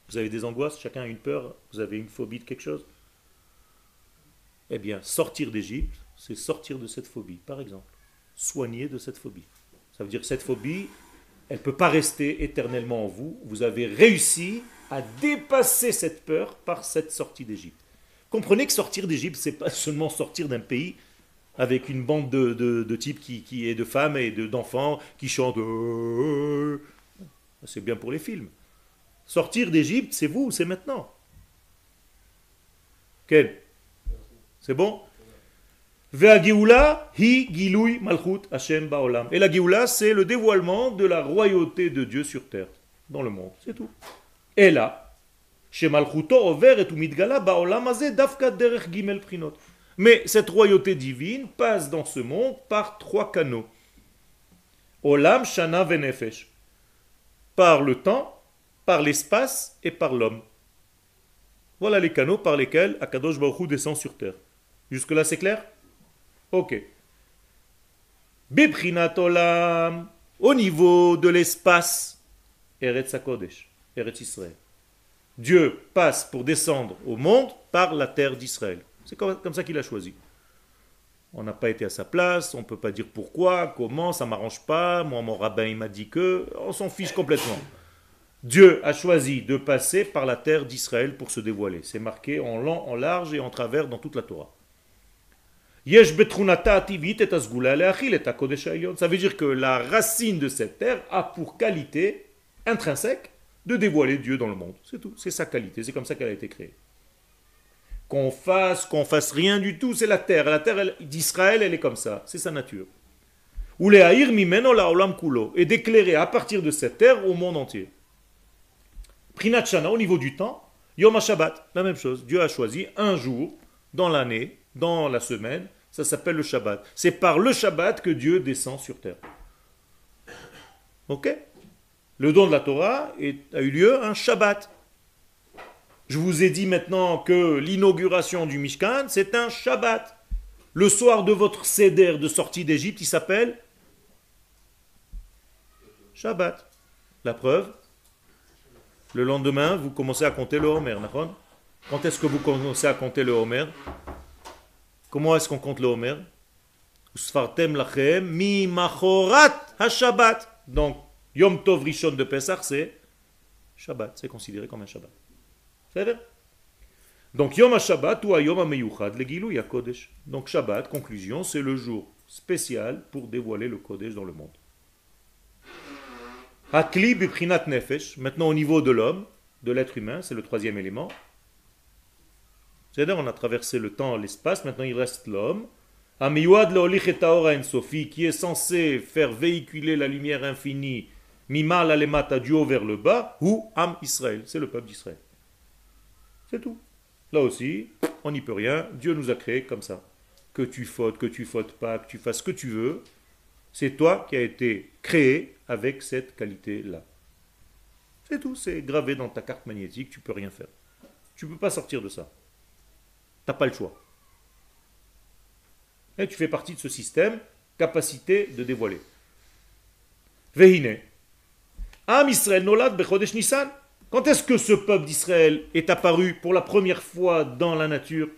Speaker 1: Vous avez des angoisses, chacun a une peur, vous avez une phobie de quelque chose? Eh bien, sortir d'Égypte, c'est sortir de cette phobie, par exemple. Soigner de cette phobie. Ça veut dire cette phobie, elle ne peut pas rester éternellement en vous. Vous avez réussi à dépasser cette peur par cette sortie d'Égypte. Comprenez que sortir d'Égypte, c'est pas seulement sortir d'un pays avec une bande de, de, de types qui, qui est de femmes et de- d'enfants qui chantent. euh, C'est bien pour les films. Sortir d'Égypte, c'est vous, c'est maintenant. Quel C'est bon? Et la Géoula, c'est le dévoilement de la royauté de Dieu sur terre, dans le monde, c'est tout. Et là. Mais cette royauté divine passe dans ce monde par trois canaux. Olam, Shana, Venefesh. Par le temps, par l'espace et par l'homme. Voilà les canaux par lesquels Akadosh Baruch Hu descend sur terre. Jusque-là, c'est clair? Ok. Beprinat olam, au niveau de l'espace, Eretz HaKodesh, Eretz Israël. Dieu passe pour descendre au monde par la terre d'Israël. C'est comme, comme ça qu'il a choisi. On n'a pas été à sa place, on ne peut pas dire pourquoi, comment, ça m'arrange pas, moi mon rabbin il m'a dit que, on s'en fiche complètement. Dieu a choisi de passer par la terre d'Israël pour se dévoiler. C'est marqué en long, en large et en travers dans toute la Torah. Ça veut dire que la racine de cette terre a pour qualité intrinsèque de dévoiler Dieu dans le monde. C'est tout. C'est sa qualité. C'est comme ça qu'elle a été créée. Qu'on fasse, qu'on fasse rien du tout, c'est la terre. La terre d'Israël, elle est comme ça. C'est sa nature. Kulo. Et d'éclairer à partir de cette terre au monde entier. Prinat Shana, au niveau du temps, Yom HaShabbat, la même chose. Dieu a choisi un jour dans l'année, dans la semaine, ça s'appelle le Shabbat. C'est par le Shabbat que Dieu descend sur terre. Ok? Le don de la Torah a eu lieu un Shabbat. Je vous ai dit maintenant que l'inauguration du Mishkan, c'est un Shabbat. Le soir de votre Seder de sortie d'Égypte, il s'appelle Shabbat. La preuve, le lendemain, vous commencez à compter le Homer, Quand est-ce que vous commencez à compter le Homer? Comment est-ce qu'on compte le Homer? Lachem mi machorat ha-Shabbat. Donc, Yom Tov Rishon de Pesach, c'est Shabbat. C'est considéré comme un Shabbat. C'est vrai? Donc, Yom HaShabbat ou Yom HaMeyuchad, le Gilou Kodesh. Donc, Shabbat, conclusion, c'est le jour spécial pour dévoiler le Kodesh dans le monde. Hakli biprinat nefesh, maintenant au niveau de l'homme, de l'être humain, c'est le troisième élément. C'est-à-dire, on a traversé le temps, l'espace, maintenant il reste l'homme. Amiyuad leolich et en sofi, qui est censé faire véhiculer la lumière infinie, mimal alemata du haut vers le bas, ou Am Israël, c'est le peuple d'Israël. C'est tout. Là aussi, on n'y peut rien, Dieu nous a créés comme ça. Que tu fautes, que tu fautes pas, que tu fasses ce que tu veux, c'est toi qui as été créé avec cette qualité-là. C'est tout, c'est gravé dans ta carte magnétique, tu peux rien faire. Tu peux pas sortir de ça. T'as pas le choix. Et tu fais partie de ce système, capacité de dévoiler. Vehine. Am Israël nolad bechodesh Nissan. Quand est-ce que ce peuple d'Israël est apparu pour la première fois dans la nature?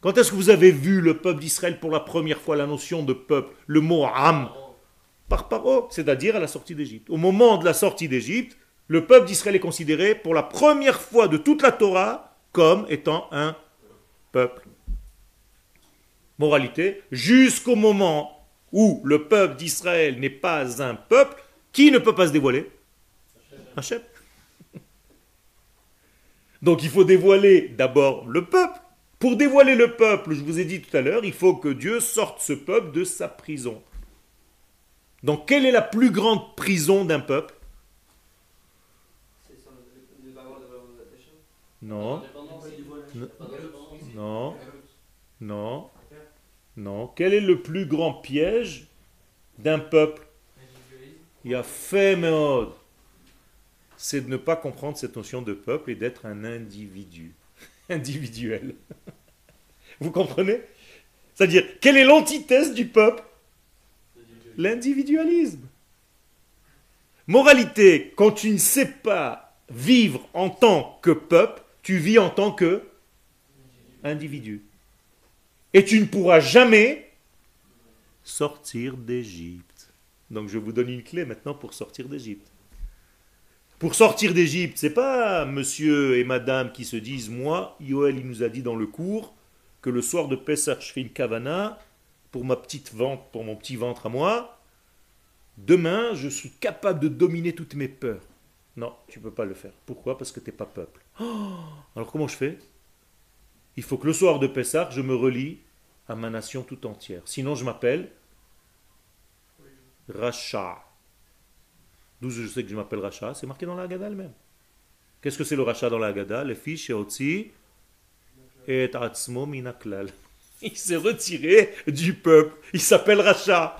Speaker 1: Quand est-ce que vous avez vu le peuple d'Israël pour la première fois, la notion de peuple, le mot Am? Par paro, c'est-à-dire à la sortie d'Égypte. Au moment de la sortie d'Égypte, le peuple d'Israël est considéré pour la première fois de toute la Torah comme étant un peuple. Moralité, jusqu'au moment où le peuple d'Israël n'est pas un peuple, qui ne peut pas se dévoiler? Hachem. Donc il faut dévoiler d'abord le peuple. Pour dévoiler le peuple, je vous ai dit tout à l'heure, il faut que Dieu sorte ce peuple de sa prison. Donc quelle est la plus grande prison d'un peuple? Non, Non. non, non. Quel est le plus grand piège d'un peuple? Il y a fait. C'est de ne pas comprendre cette notion de peuple et d'être un individu. Individuel. Vous comprenez? C'est-à-dire, quelle est l'antithèse du peuple? L'individualisme. Moralité, quand tu ne sais pas vivre en tant que peuple, tu vis en tant que individu. Et tu ne pourras jamais sortir d'Égypte. Donc je vous donne une clé maintenant pour sortir d'Égypte. Pour sortir d'Égypte, c'est pas monsieur et madame qui se disent moi, Yoel il nous a dit dans le cours que le soir de Pessah je fais une kavana pour ma petite ventre, pour mon petit ventre à moi. Demain, je suis capable de dominer toutes mes peurs. Non, tu peux pas le faire. Pourquoi? Parce que tu n'es pas peuple. Oh Alors comment je fais? Il faut que le soir de Pessah, je me relie à ma nation tout entière. Sinon, je m'appelle Racha. D'où je sais que je m'appelle Racha C'est marqué dans la Haggadah elle-même. Qu'est-ce que c'est le Racha dans la Haggadah? Le fiche et et atzmo minaklal. Il s'est retiré du peuple. Il s'appelle Racha.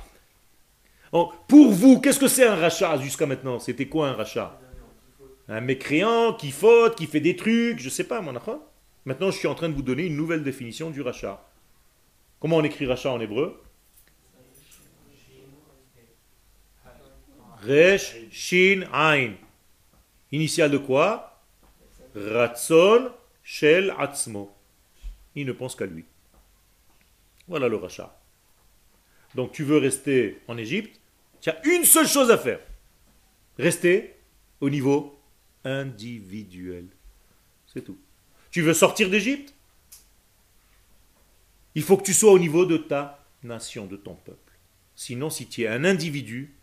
Speaker 1: Pour vous, qu'est-ce que c'est un rachat jusqu'à maintenant? C'était quoi un rachat Un mécréant qui faute, qui fait des trucs, je sais pas, mon. Maintenant, je suis en train de vous donner une nouvelle définition du rachat. Comment on écrit rachat en hébreu? Resh, Shin, Ain. Initial de quoi? Ratson, Shel, Atzmo. Il ne pense qu'à lui. Voilà le rachat. Donc tu veux rester en Égypte, tu as une seule chose à faire. Rester au niveau individuel. C'est tout. Tu veux sortir d'Égypte? Il faut que tu sois au niveau de ta nation, de ton peuple. Sinon, si tu es un individu,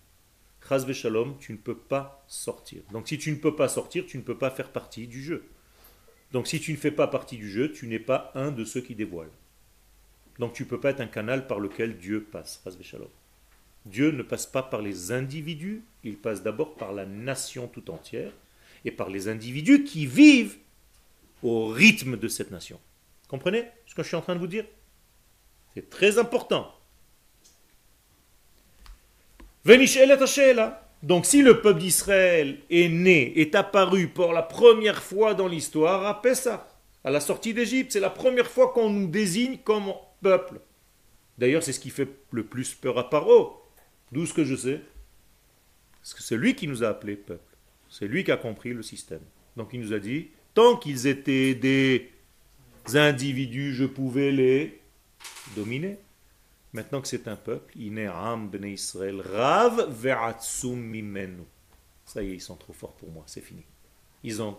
Speaker 1: tu ne peux pas sortir. Donc si tu ne peux pas sortir, tu ne peux pas faire partie du jeu. Donc si tu ne fais pas partie du jeu, tu n'es pas un de ceux qui dévoilent. Donc tu ne peux pas être un canal par lequel Dieu passe. Dieu ne passe pas par les individus, il passe d'abord par la nation tout entière et par les individus qui vivent au rythme de cette nation. Comprenez ce que je suis en train de vous dire? C'est très important. Donc si le peuple d'Israël est né, est apparu pour la première fois dans l'histoire à Pessah, à la sortie d'Égypte, c'est la première fois qu'on nous désigne comme peuple. D'ailleurs, c'est ce qui fait le plus peur à Paro. D'où ce que je sais? Parce que c'est lui qui nous a appelés peuple. C'est lui qui a compris le système. Donc il nous a dit, tant qu'ils étaient des individus, je pouvais les dominer. Maintenant que c'est un peuple, Ineram Israël, Rav ve'atsum mimenu. Ça y est, ils sont trop forts pour moi, c'est fini. Ils ont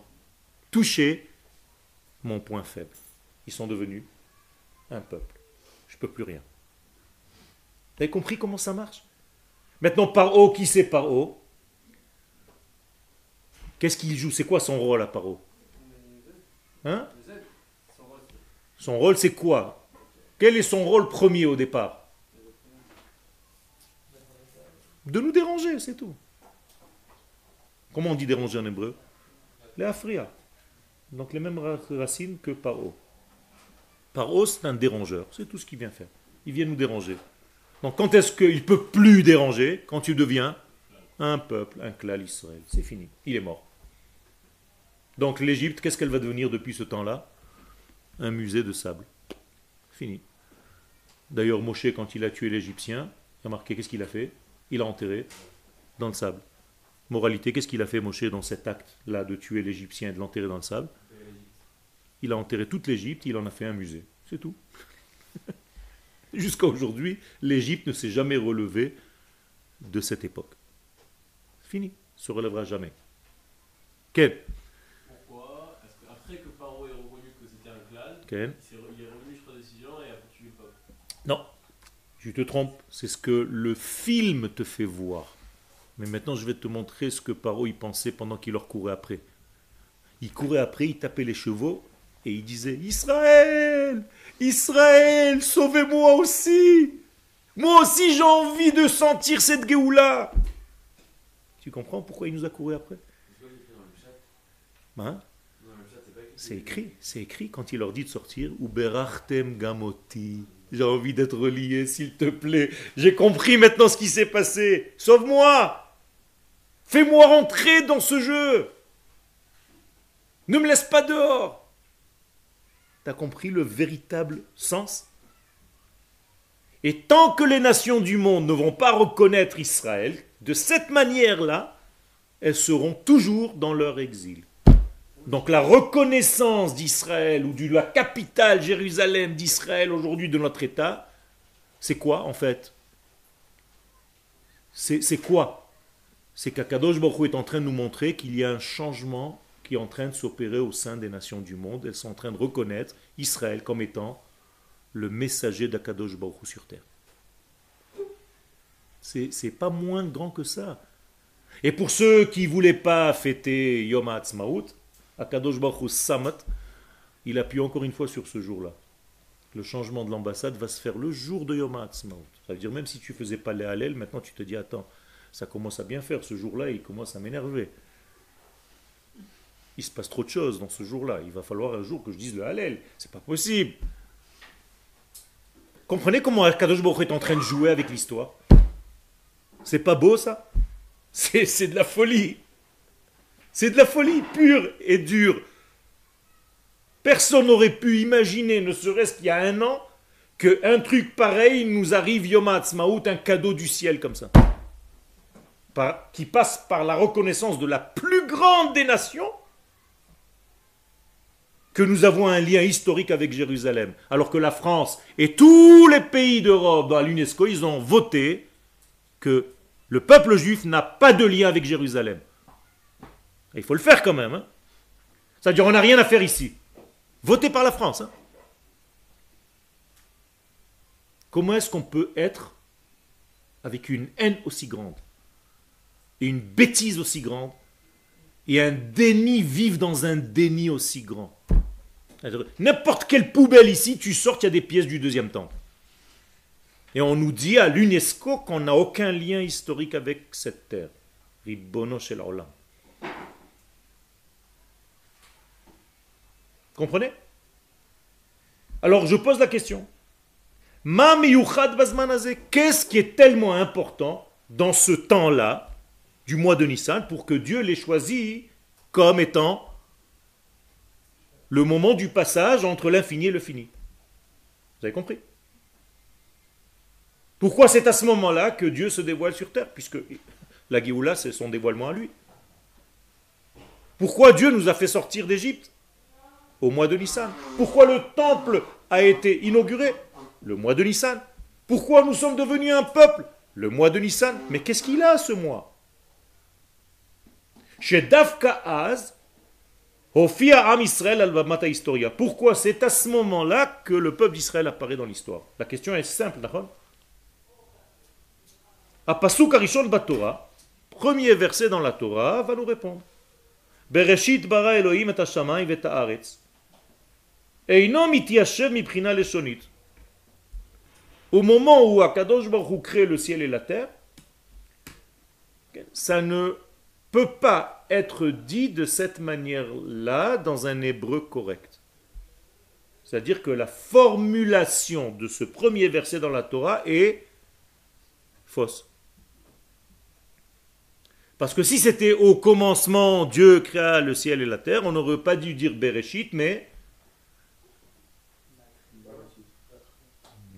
Speaker 1: touché mon point faible. Ils sont devenus un peuple. Je ne peux plus rien. Vous avez compris comment ça marche? Maintenant, Paro, qui c'est Paro Qu'est-ce qu'il joue? C'est quoi son rôle à Paro Hein Son rôle, c'est quoi? Quel est son rôle premier au départ? De nous déranger, c'est tout. Comment on dit déranger en hébreu? Les afria. Donc les mêmes racines que paro. Paro, c'est un dérangeur. C'est tout ce qu'il vient faire. Il vient nous déranger. Donc quand est-ce qu'il ne peut plus déranger? Quand tu deviens un peuple, un clan Israël. C'est fini. Il est mort. Donc l'Égypte, qu'est-ce qu'elle va devenir depuis ce temps-là? Un musée de sable. Fini. D'ailleurs, Moshe, quand il a tué l'Égyptien, marqué qu'est-ce qu'il a fait? Il a enterré dans le sable. Moralité, qu'est-ce qu'il a fait Moshe dans cet acte-là de tuer l'Égyptien et de l'enterrer dans le sable? Il a enterré toute l'Égypte, il en a fait un musée. C'est tout. Jusqu'à aujourd'hui, l'Égypte ne s'est jamais relevée de cette époque. Fini, se relèvera jamais. Quel
Speaker 2: Pourquoi Est-ce qu'après que Paro est reconnu que c'était il, est revenu sur décision et le peuple
Speaker 1: Non, tu te trompes. C'est ce que le film te fait voir. Mais maintenant, je vais te montrer ce que Paro y pensait pendant qu'il leur courait après. Il courait après, il tapait les chevaux et il disait Israël Israël, sauvez-moi aussi. Moi aussi, j'ai envie de sentir cette Géoula. Tu comprends pourquoi il nous a couru après?
Speaker 4: C'est c'est écrit.
Speaker 1: C'est écrit, quand il leur dit de sortir. Uberachtem gamoti. J'ai envie d'être relié, s'il te plaît. J'ai compris maintenant ce qui s'est passé. Sauve-moi. Fais-moi rentrer dans ce jeu. Ne me laisse pas dehors. T'as compris le véritable sens? Et tant que les nations du monde ne vont pas reconnaître Israël, de cette manière-là, elles seront toujours dans leur exil. Donc la reconnaissance d'Israël ou de la capitale Jérusalem d'Israël aujourd'hui de notre État, c'est quoi en fait? C'est quoi? C'est qu'Akadosh Baruch est en train de nous montrer qu'il y a un changement qui est en train de s'opérer au sein des nations du monde. Elles sont en train de reconnaître Israël comme étant le messager d'Akadosh Baruch sur terre. C'est c'est pas moins grand que ça. Et pour ceux qui ne voulaient pas fêter Yom HaAtzmaut, Akadosh Baruch Samat, il appuie encore une fois sur ce jour-là. Le changement de l'ambassade va se faire le jour de Yom HaAtzmaut. Ça veut dire même si tu faisais pas les Hallel, maintenant tu te dis attends, ça commence à bien faire ce jour-là, il commence à m'énerver. Il se passe trop de choses dans ce jour-là. Il va falloir un jour que je dise le Hallel. C'est pas possible. Comprenez comment Akadosh Baruch est en train de jouer avec l'histoire? C'est pas beau ça? C'est de la folie. C'est de la folie pure et dure. Personne n'aurait pu imaginer, ne serait-ce qu'il y a un an, qu'un truc pareil nous arrive Yom Ha'atzmaut, un cadeau du ciel comme ça. Qui passe par la reconnaissance de la plus grande des nations que nous avons un lien historique avec Jérusalem. Alors que la France et tous les pays d'Europe à l'UNESCO, ils ont voté que le peuple juif n'a pas de lien avec Jérusalem. Il faut le faire quand même. hein. C'est-à-dire on n'a rien à faire ici. Voté par la France. hein. Comment est-ce qu'on peut être avec une haine aussi grande et une bêtise aussi grande et un déni, vivre dans un déni aussi grand? N'importe quelle poubelle ici, tu sors, il y a des pièces du deuxième temple. Et on nous dit à l'UNESCO qu'on n'a aucun lien historique avec cette terre. Ribbono shel Comprenez? Alors je pose la question. Qu'est-ce qui est tellement important dans ce temps-là, du mois de Nissan, pour que Dieu l'ait choisi comme étant le moment du passage entre l'infini et le fini? Vous avez compris? Pourquoi c'est à ce moment-là que Dieu se dévoile sur terre? Puisque la Géoula, c'est son dévoilement à lui. Pourquoi Dieu nous a fait sortir d'Égypte? Au mois de Nissan. Pourquoi le temple a été inauguré Le mois de Nissan? Pourquoi nous sommes devenus un peuple Le mois de Nissan? Mais qu'est-ce qu'il a ce mois? Chez Davka Az, Hofia Am Israël al Historia. Pourquoi c'est à ce moment-là que le peuple d'Israël apparaît dans l'histoire? La question est simple, d'accord? À Pasuk Arishon Batora, premier verset dans la Torah, va nous répondre. Bereshit bara Elohim et hashamayim et haaretz. Au moment où Akadosh Baruch crée le ciel et la terre, ça ne peut pas être dit de cette manière-là dans un hébreu correct. C'est-à-dire que la formulation de ce premier verset dans la Torah est fausse. Parce que si c'était au commencement Dieu créa le ciel et la terre, on n'aurait pas dû dire Bereshit, mais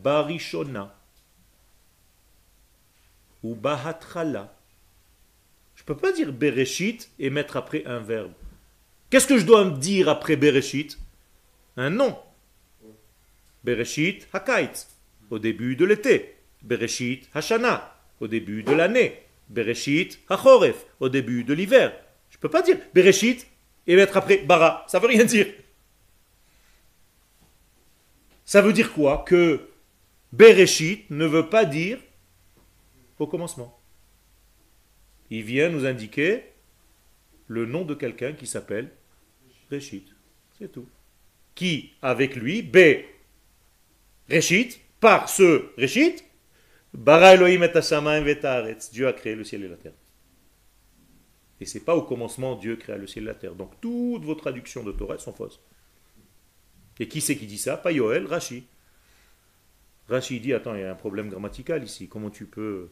Speaker 1: Barishona ou Bahatchala. Je ne peux pas dire Bereshit et mettre après un verbe. Qu'est-ce que je dois me dire après Bereshit? Un nom. Bereshit Hakait, au début de l'été. Bereshit Hashana, au début de l'année. Bereshit Hachoref, au début de l'hiver. Je ne peux pas dire Bereshit et mettre après Bara. Ça veut rien dire. Ça veut dire quoi? Que Bereshit ne veut pas dire au commencement il vient nous indiquer le nom de quelqu'un qui s'appelle Réchit. C'est tout. Qui, avec lui, B, Réchit, par ce Réchit, Bara Elohim et. Dieu a créé le ciel et la terre. Et c'est pas au commencement Dieu créa le ciel et la terre. Donc toutes vos traductions de Torah sont fausses. Et qui c'est qui dit ça? Pas Yoel, Rashi. Rashi dit Attends, il y a un problème grammatical ici. Comment tu peux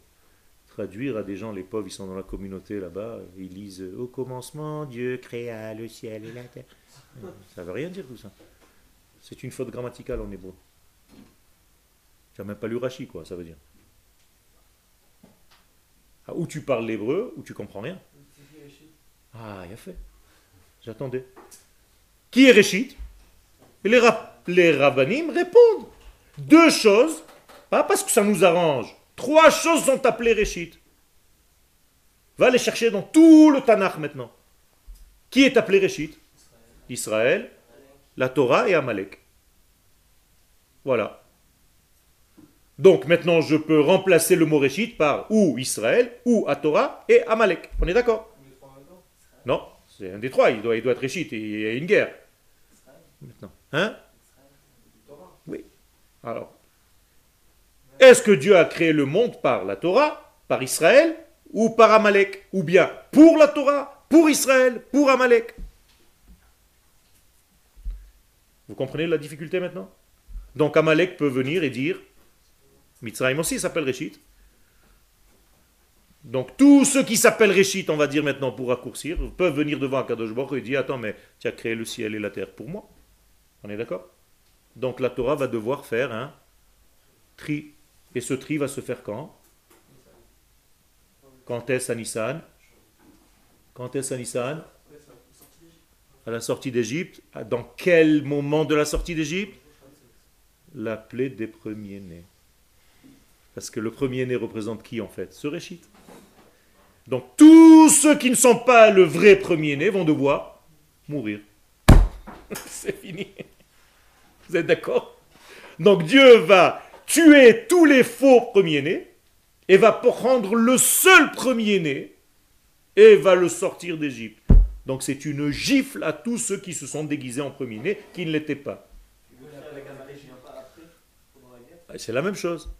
Speaker 1: traduire à des gens, les pauvres, ils sont dans la communauté là-bas, ils lisent Au commencement, Dieu créa le ciel et la terre. Ça veut rien dire tout ça. C'est une faute grammaticale en hébreu. Tu n'as même pas lu Rashi, quoi, ça veut dire. Ah, ou tu parles l'hébreu, ou tu comprends rien. Ah, il a fait. J'attendais. Qui est Réchit Et les, rap- les répondent. Deux choses, pas parce que ça nous arrange. Trois choses sont appelées Réchit. Va les chercher dans tout le Tanakh maintenant. Qui est appelé Réchit? Israël, la Torah et Amalek. Voilà. Donc maintenant je peux remplacer le mot Réchit par ou Israël, ou Torah et Amalek. On est d'accord? Non, c'est un des trois. Il doit, être Réchit et il y a une guerre. Maintenant. Hein? Alors, est-ce que Dieu a créé le monde par la Torah, par Israël, ou par Amalek Ou bien pour la Torah, pour Israël, pour Amalek? Vous comprenez la difficulté maintenant? Donc Amalek peut venir et dire, Mitzrayim aussi s'appelle Réchit. Donc tous ceux qui s'appellent Réchit, on va dire maintenant pour raccourcir, peuvent venir devant Akadosh Baruch et dire Attends, mais tu as créé le ciel et la terre pour moi. On est d'accord? Donc la Torah va devoir faire un tri. Et ce tri va se faire quand? Quand est-ce à Quand est-ce à À la sortie d'Égypte. Dans quel moment de la sortie d'Égypte? La plaie des premiers-nés. Parce que le premier-né représente qui en fait? Ce Réchit. Donc tous ceux qui ne sont pas le vrai premier-né vont devoir mourir. C'est fini. Vous êtes d'accord? Donc Dieu va tuer tous les faux premiers-nés et va prendre le seul premier-né et va le sortir d'Égypte. Donc c'est une gifle à tous ceux qui se sont déguisés en premier-né qui ne l'étaient pas. C'est la même chose.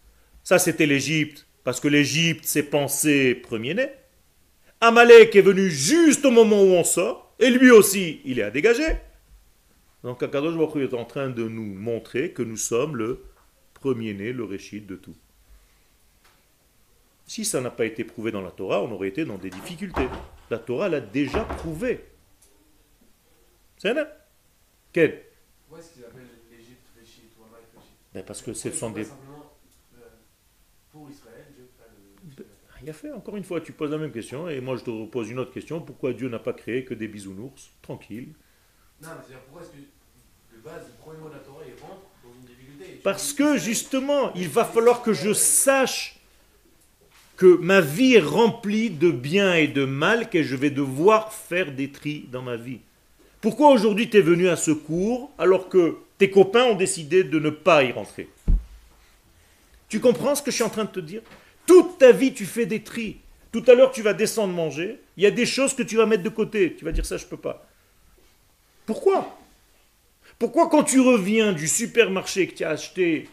Speaker 1: Ça c'était l'Égypte, parce que l'Égypte s'est pensé premier-né. Amalek est venu juste au moment où on sort, et lui aussi, il est à dégager. Donc Akadosh Baruch est en train de nous montrer que nous sommes le premier-né, le réchid de tout. Si ça n'a pas été prouvé dans la Torah, on aurait été dans des difficultés. La Torah l'a déjà prouvé. C'est là Quel? Pourquoi est-ce qu'ils appellent l'Égypte Réchid ou Amalek Réchid? Ben Parce que ce sont des... Euh, pour Israël, il a fait, encore une fois, tu poses la même question, et moi je te pose une autre question. Pourquoi Dieu n'a pas créé que des bisounours? Tranquille. Non, mais c'est-à-dire, pourquoi est-ce que de base, le premier mot de la Torah, il rentre dans une difficulté Parce que justement, il va falloir que je sache que ma vie est remplie de bien et de mal, que je vais devoir faire des tris dans ma vie. Pourquoi aujourd'hui tu es venu à ce cours alors que tes copains ont décidé de ne pas y rentrer? Tu comprends ce que je suis en train de te dire? Toute ta vie, tu fais des tris. Tout à l'heure, tu vas descendre manger. Il y a des choses que tu vas mettre de côté. Tu vas dire ça, je ne peux pas. Pourquoi? Pourquoi quand tu reviens du supermarché que tu as acheté,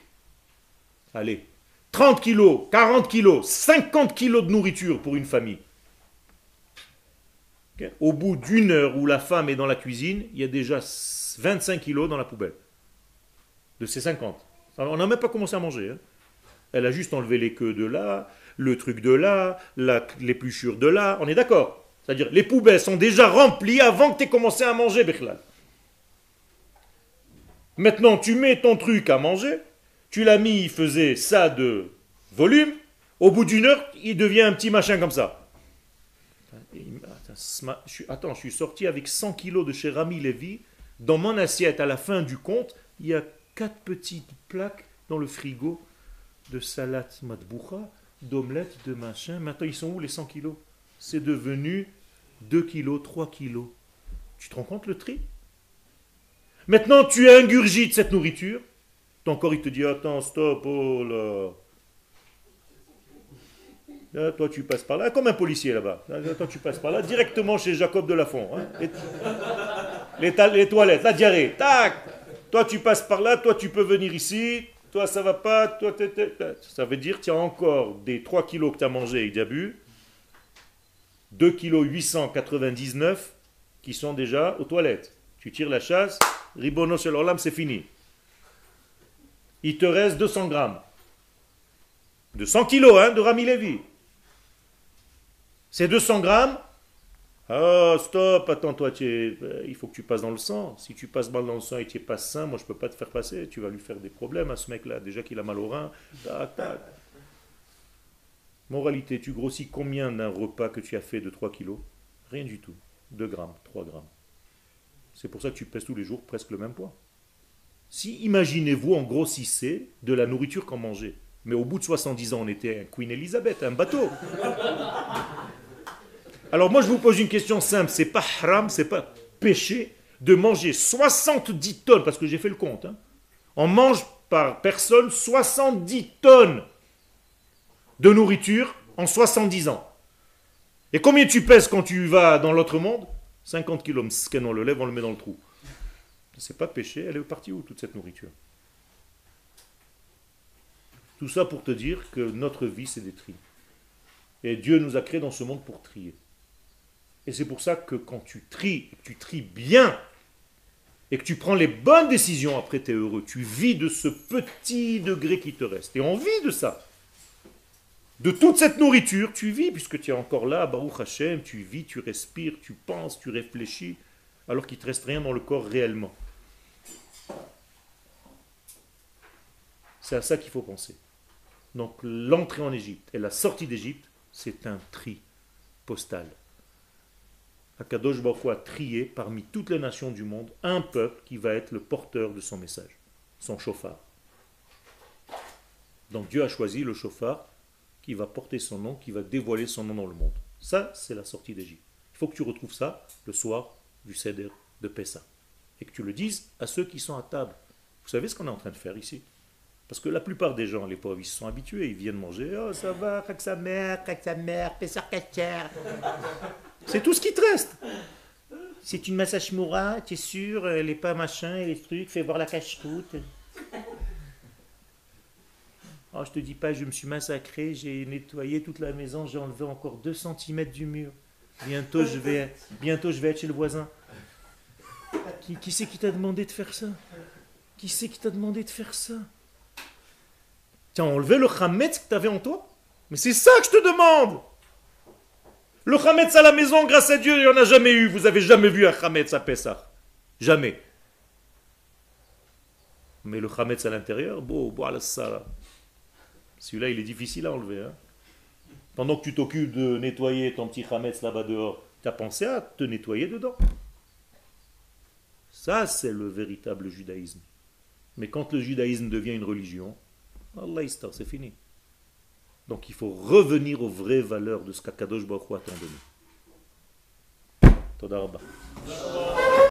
Speaker 1: allez, 30 kilos, 40 kilos, 50 kilos de nourriture pour une famille, au bout d'une heure où la femme est dans la cuisine, il y a déjà 25 kilos dans la poubelle. De ces 50. On n'a même pas commencé à manger. Hein. Elle a juste enlevé les queues de là, le truc de là, l'épluchure de là. On est d'accord? C'est-à-dire, les poubelles sont déjà remplies avant que tu aies commencé à manger, Bechlal. Maintenant, tu mets ton truc à manger, tu l'as mis, il faisait ça de volume, au bout d'une heure, il devient un petit machin comme ça. Attends, je suis sorti avec 100 kilos de chez Rami Lévy. Dans mon assiette, à la fin du compte, il y a quatre petites plaques dans le frigo de salat matboucha, d'omelette, de machin. Maintenant, ils sont où les 100 kilos? C'est devenu 2 kilos, 3 kilos. Tu te rends compte le tri? Maintenant, tu ingurgites cette nourriture. Ton corps, il te dit Attends, stop, oh là. Là, toi, tu passes par là, comme un policier là-bas. Toi, tu passes par là, directement chez Jacob de Lafont. Hein. Les, les, toilettes, la diarrhée. Tac Toi, tu passes par là, toi, tu peux venir ici toi ça va pas, toi ça veut dire qu'il y a encore des 3 kilos que tu as mangé et que tu as bu, 2 kilos 899 qui sont déjà aux toilettes. Tu tires la chasse, ribono sur leur lame, c'est fini. Il te reste 200 grammes. 200 kilos hein, de Rami Lévi. Ces 200 grammes, oh, stop, attends, toi, euh, il faut que tu passes dans le sang. Si tu passes mal dans le sang et tu es pas sain, moi, je peux pas te faire passer. Tu vas lui faire des problèmes à ce mec-là. Déjà qu'il a mal au rein. Moralité, tu grossis combien d'un repas que tu as fait de 3 kilos? Rien du tout. 2 grammes, 3 grammes. C'est pour ça que tu pèses tous les jours presque le même poids. Si, imaginez-vous, on grossissait de la nourriture qu'on mangeait. Mais au bout de 70 ans, on était un Queen Elizabeth, un bateau. Alors moi je vous pose une question simple, c'est pas haram, c'est pas péché de manger 70 tonnes, parce que j'ai fait le compte, hein. on mange par personne 70 tonnes de nourriture en 70 ans. Et combien tu pèses quand tu vas dans l'autre monde? 50 kilos, on le lève, on le met dans le trou. C'est pas péché, elle est partie où toute cette nourriture? Tout ça pour te dire que notre vie c'est des tris. Et Dieu nous a créés dans ce monde pour trier. Et c'est pour ça que quand tu tries, tu tries bien, et que tu prends les bonnes décisions, après tu es heureux. Tu vis de ce petit degré qui te reste. Et on vit de ça. De toute cette nourriture, tu vis, puisque tu es encore là, Baruch Hashem, tu vis, tu respires, tu penses, tu réfléchis, alors qu'il ne te reste rien dans le corps réellement. C'est à ça qu'il faut penser. Donc l'entrée en Égypte et la sortie d'Égypte, c'est un tri postal. Akadosh Baruch a trié parmi toutes les nations du monde un peuple qui va être le porteur de son message, son chauffard. Donc Dieu a choisi le chauffard qui va porter son nom, qui va dévoiler son nom dans le monde. Ça, c'est la sortie d'Égypte. Il faut que tu retrouves ça le soir du Seder de Pessah. Et que tu le dises à ceux qui sont à table. Vous savez ce qu'on est en train de faire ici? Parce que la plupart des gens, les pauvres, ils se sont habitués, ils viennent manger. Oh, ça va, avec sa mère, avec sa mère, C'est tout ce qui te reste. C'est une massage moura, tu es sûr, n'est pas machin, les trucs, fais voir la cache-route. Oh, je te dis pas, je me suis massacré, j'ai nettoyé toute la maison, j'ai enlevé encore 2 cm du mur. Bientôt je vais, bientôt je vais être chez le voisin. Qui, qui c'est qui t'a demandé de faire ça? Qui c'est qui t'a demandé de faire ça? Tu as enlevé le chametz que tu avais en toi? Mais c'est ça que je te demande Le chametz à la maison, grâce à Dieu, il n'y en a jamais eu. Vous avez jamais vu un chametz à Pessah. Jamais. Mais le chametz à l'intérieur, bon, bon, ça. Celui-là, il est difficile à enlever. Hein. Pendant que tu t'occupes de nettoyer ton petit chametz là-bas dehors, tu as pensé à te nettoyer dedans. Ça, c'est le véritable judaïsme. Mais quand le judaïsme devient une religion, Allah c'est fini. Donc il faut revenir aux vraies valeurs de ce qu'Akadosh Baruch Hu a donné.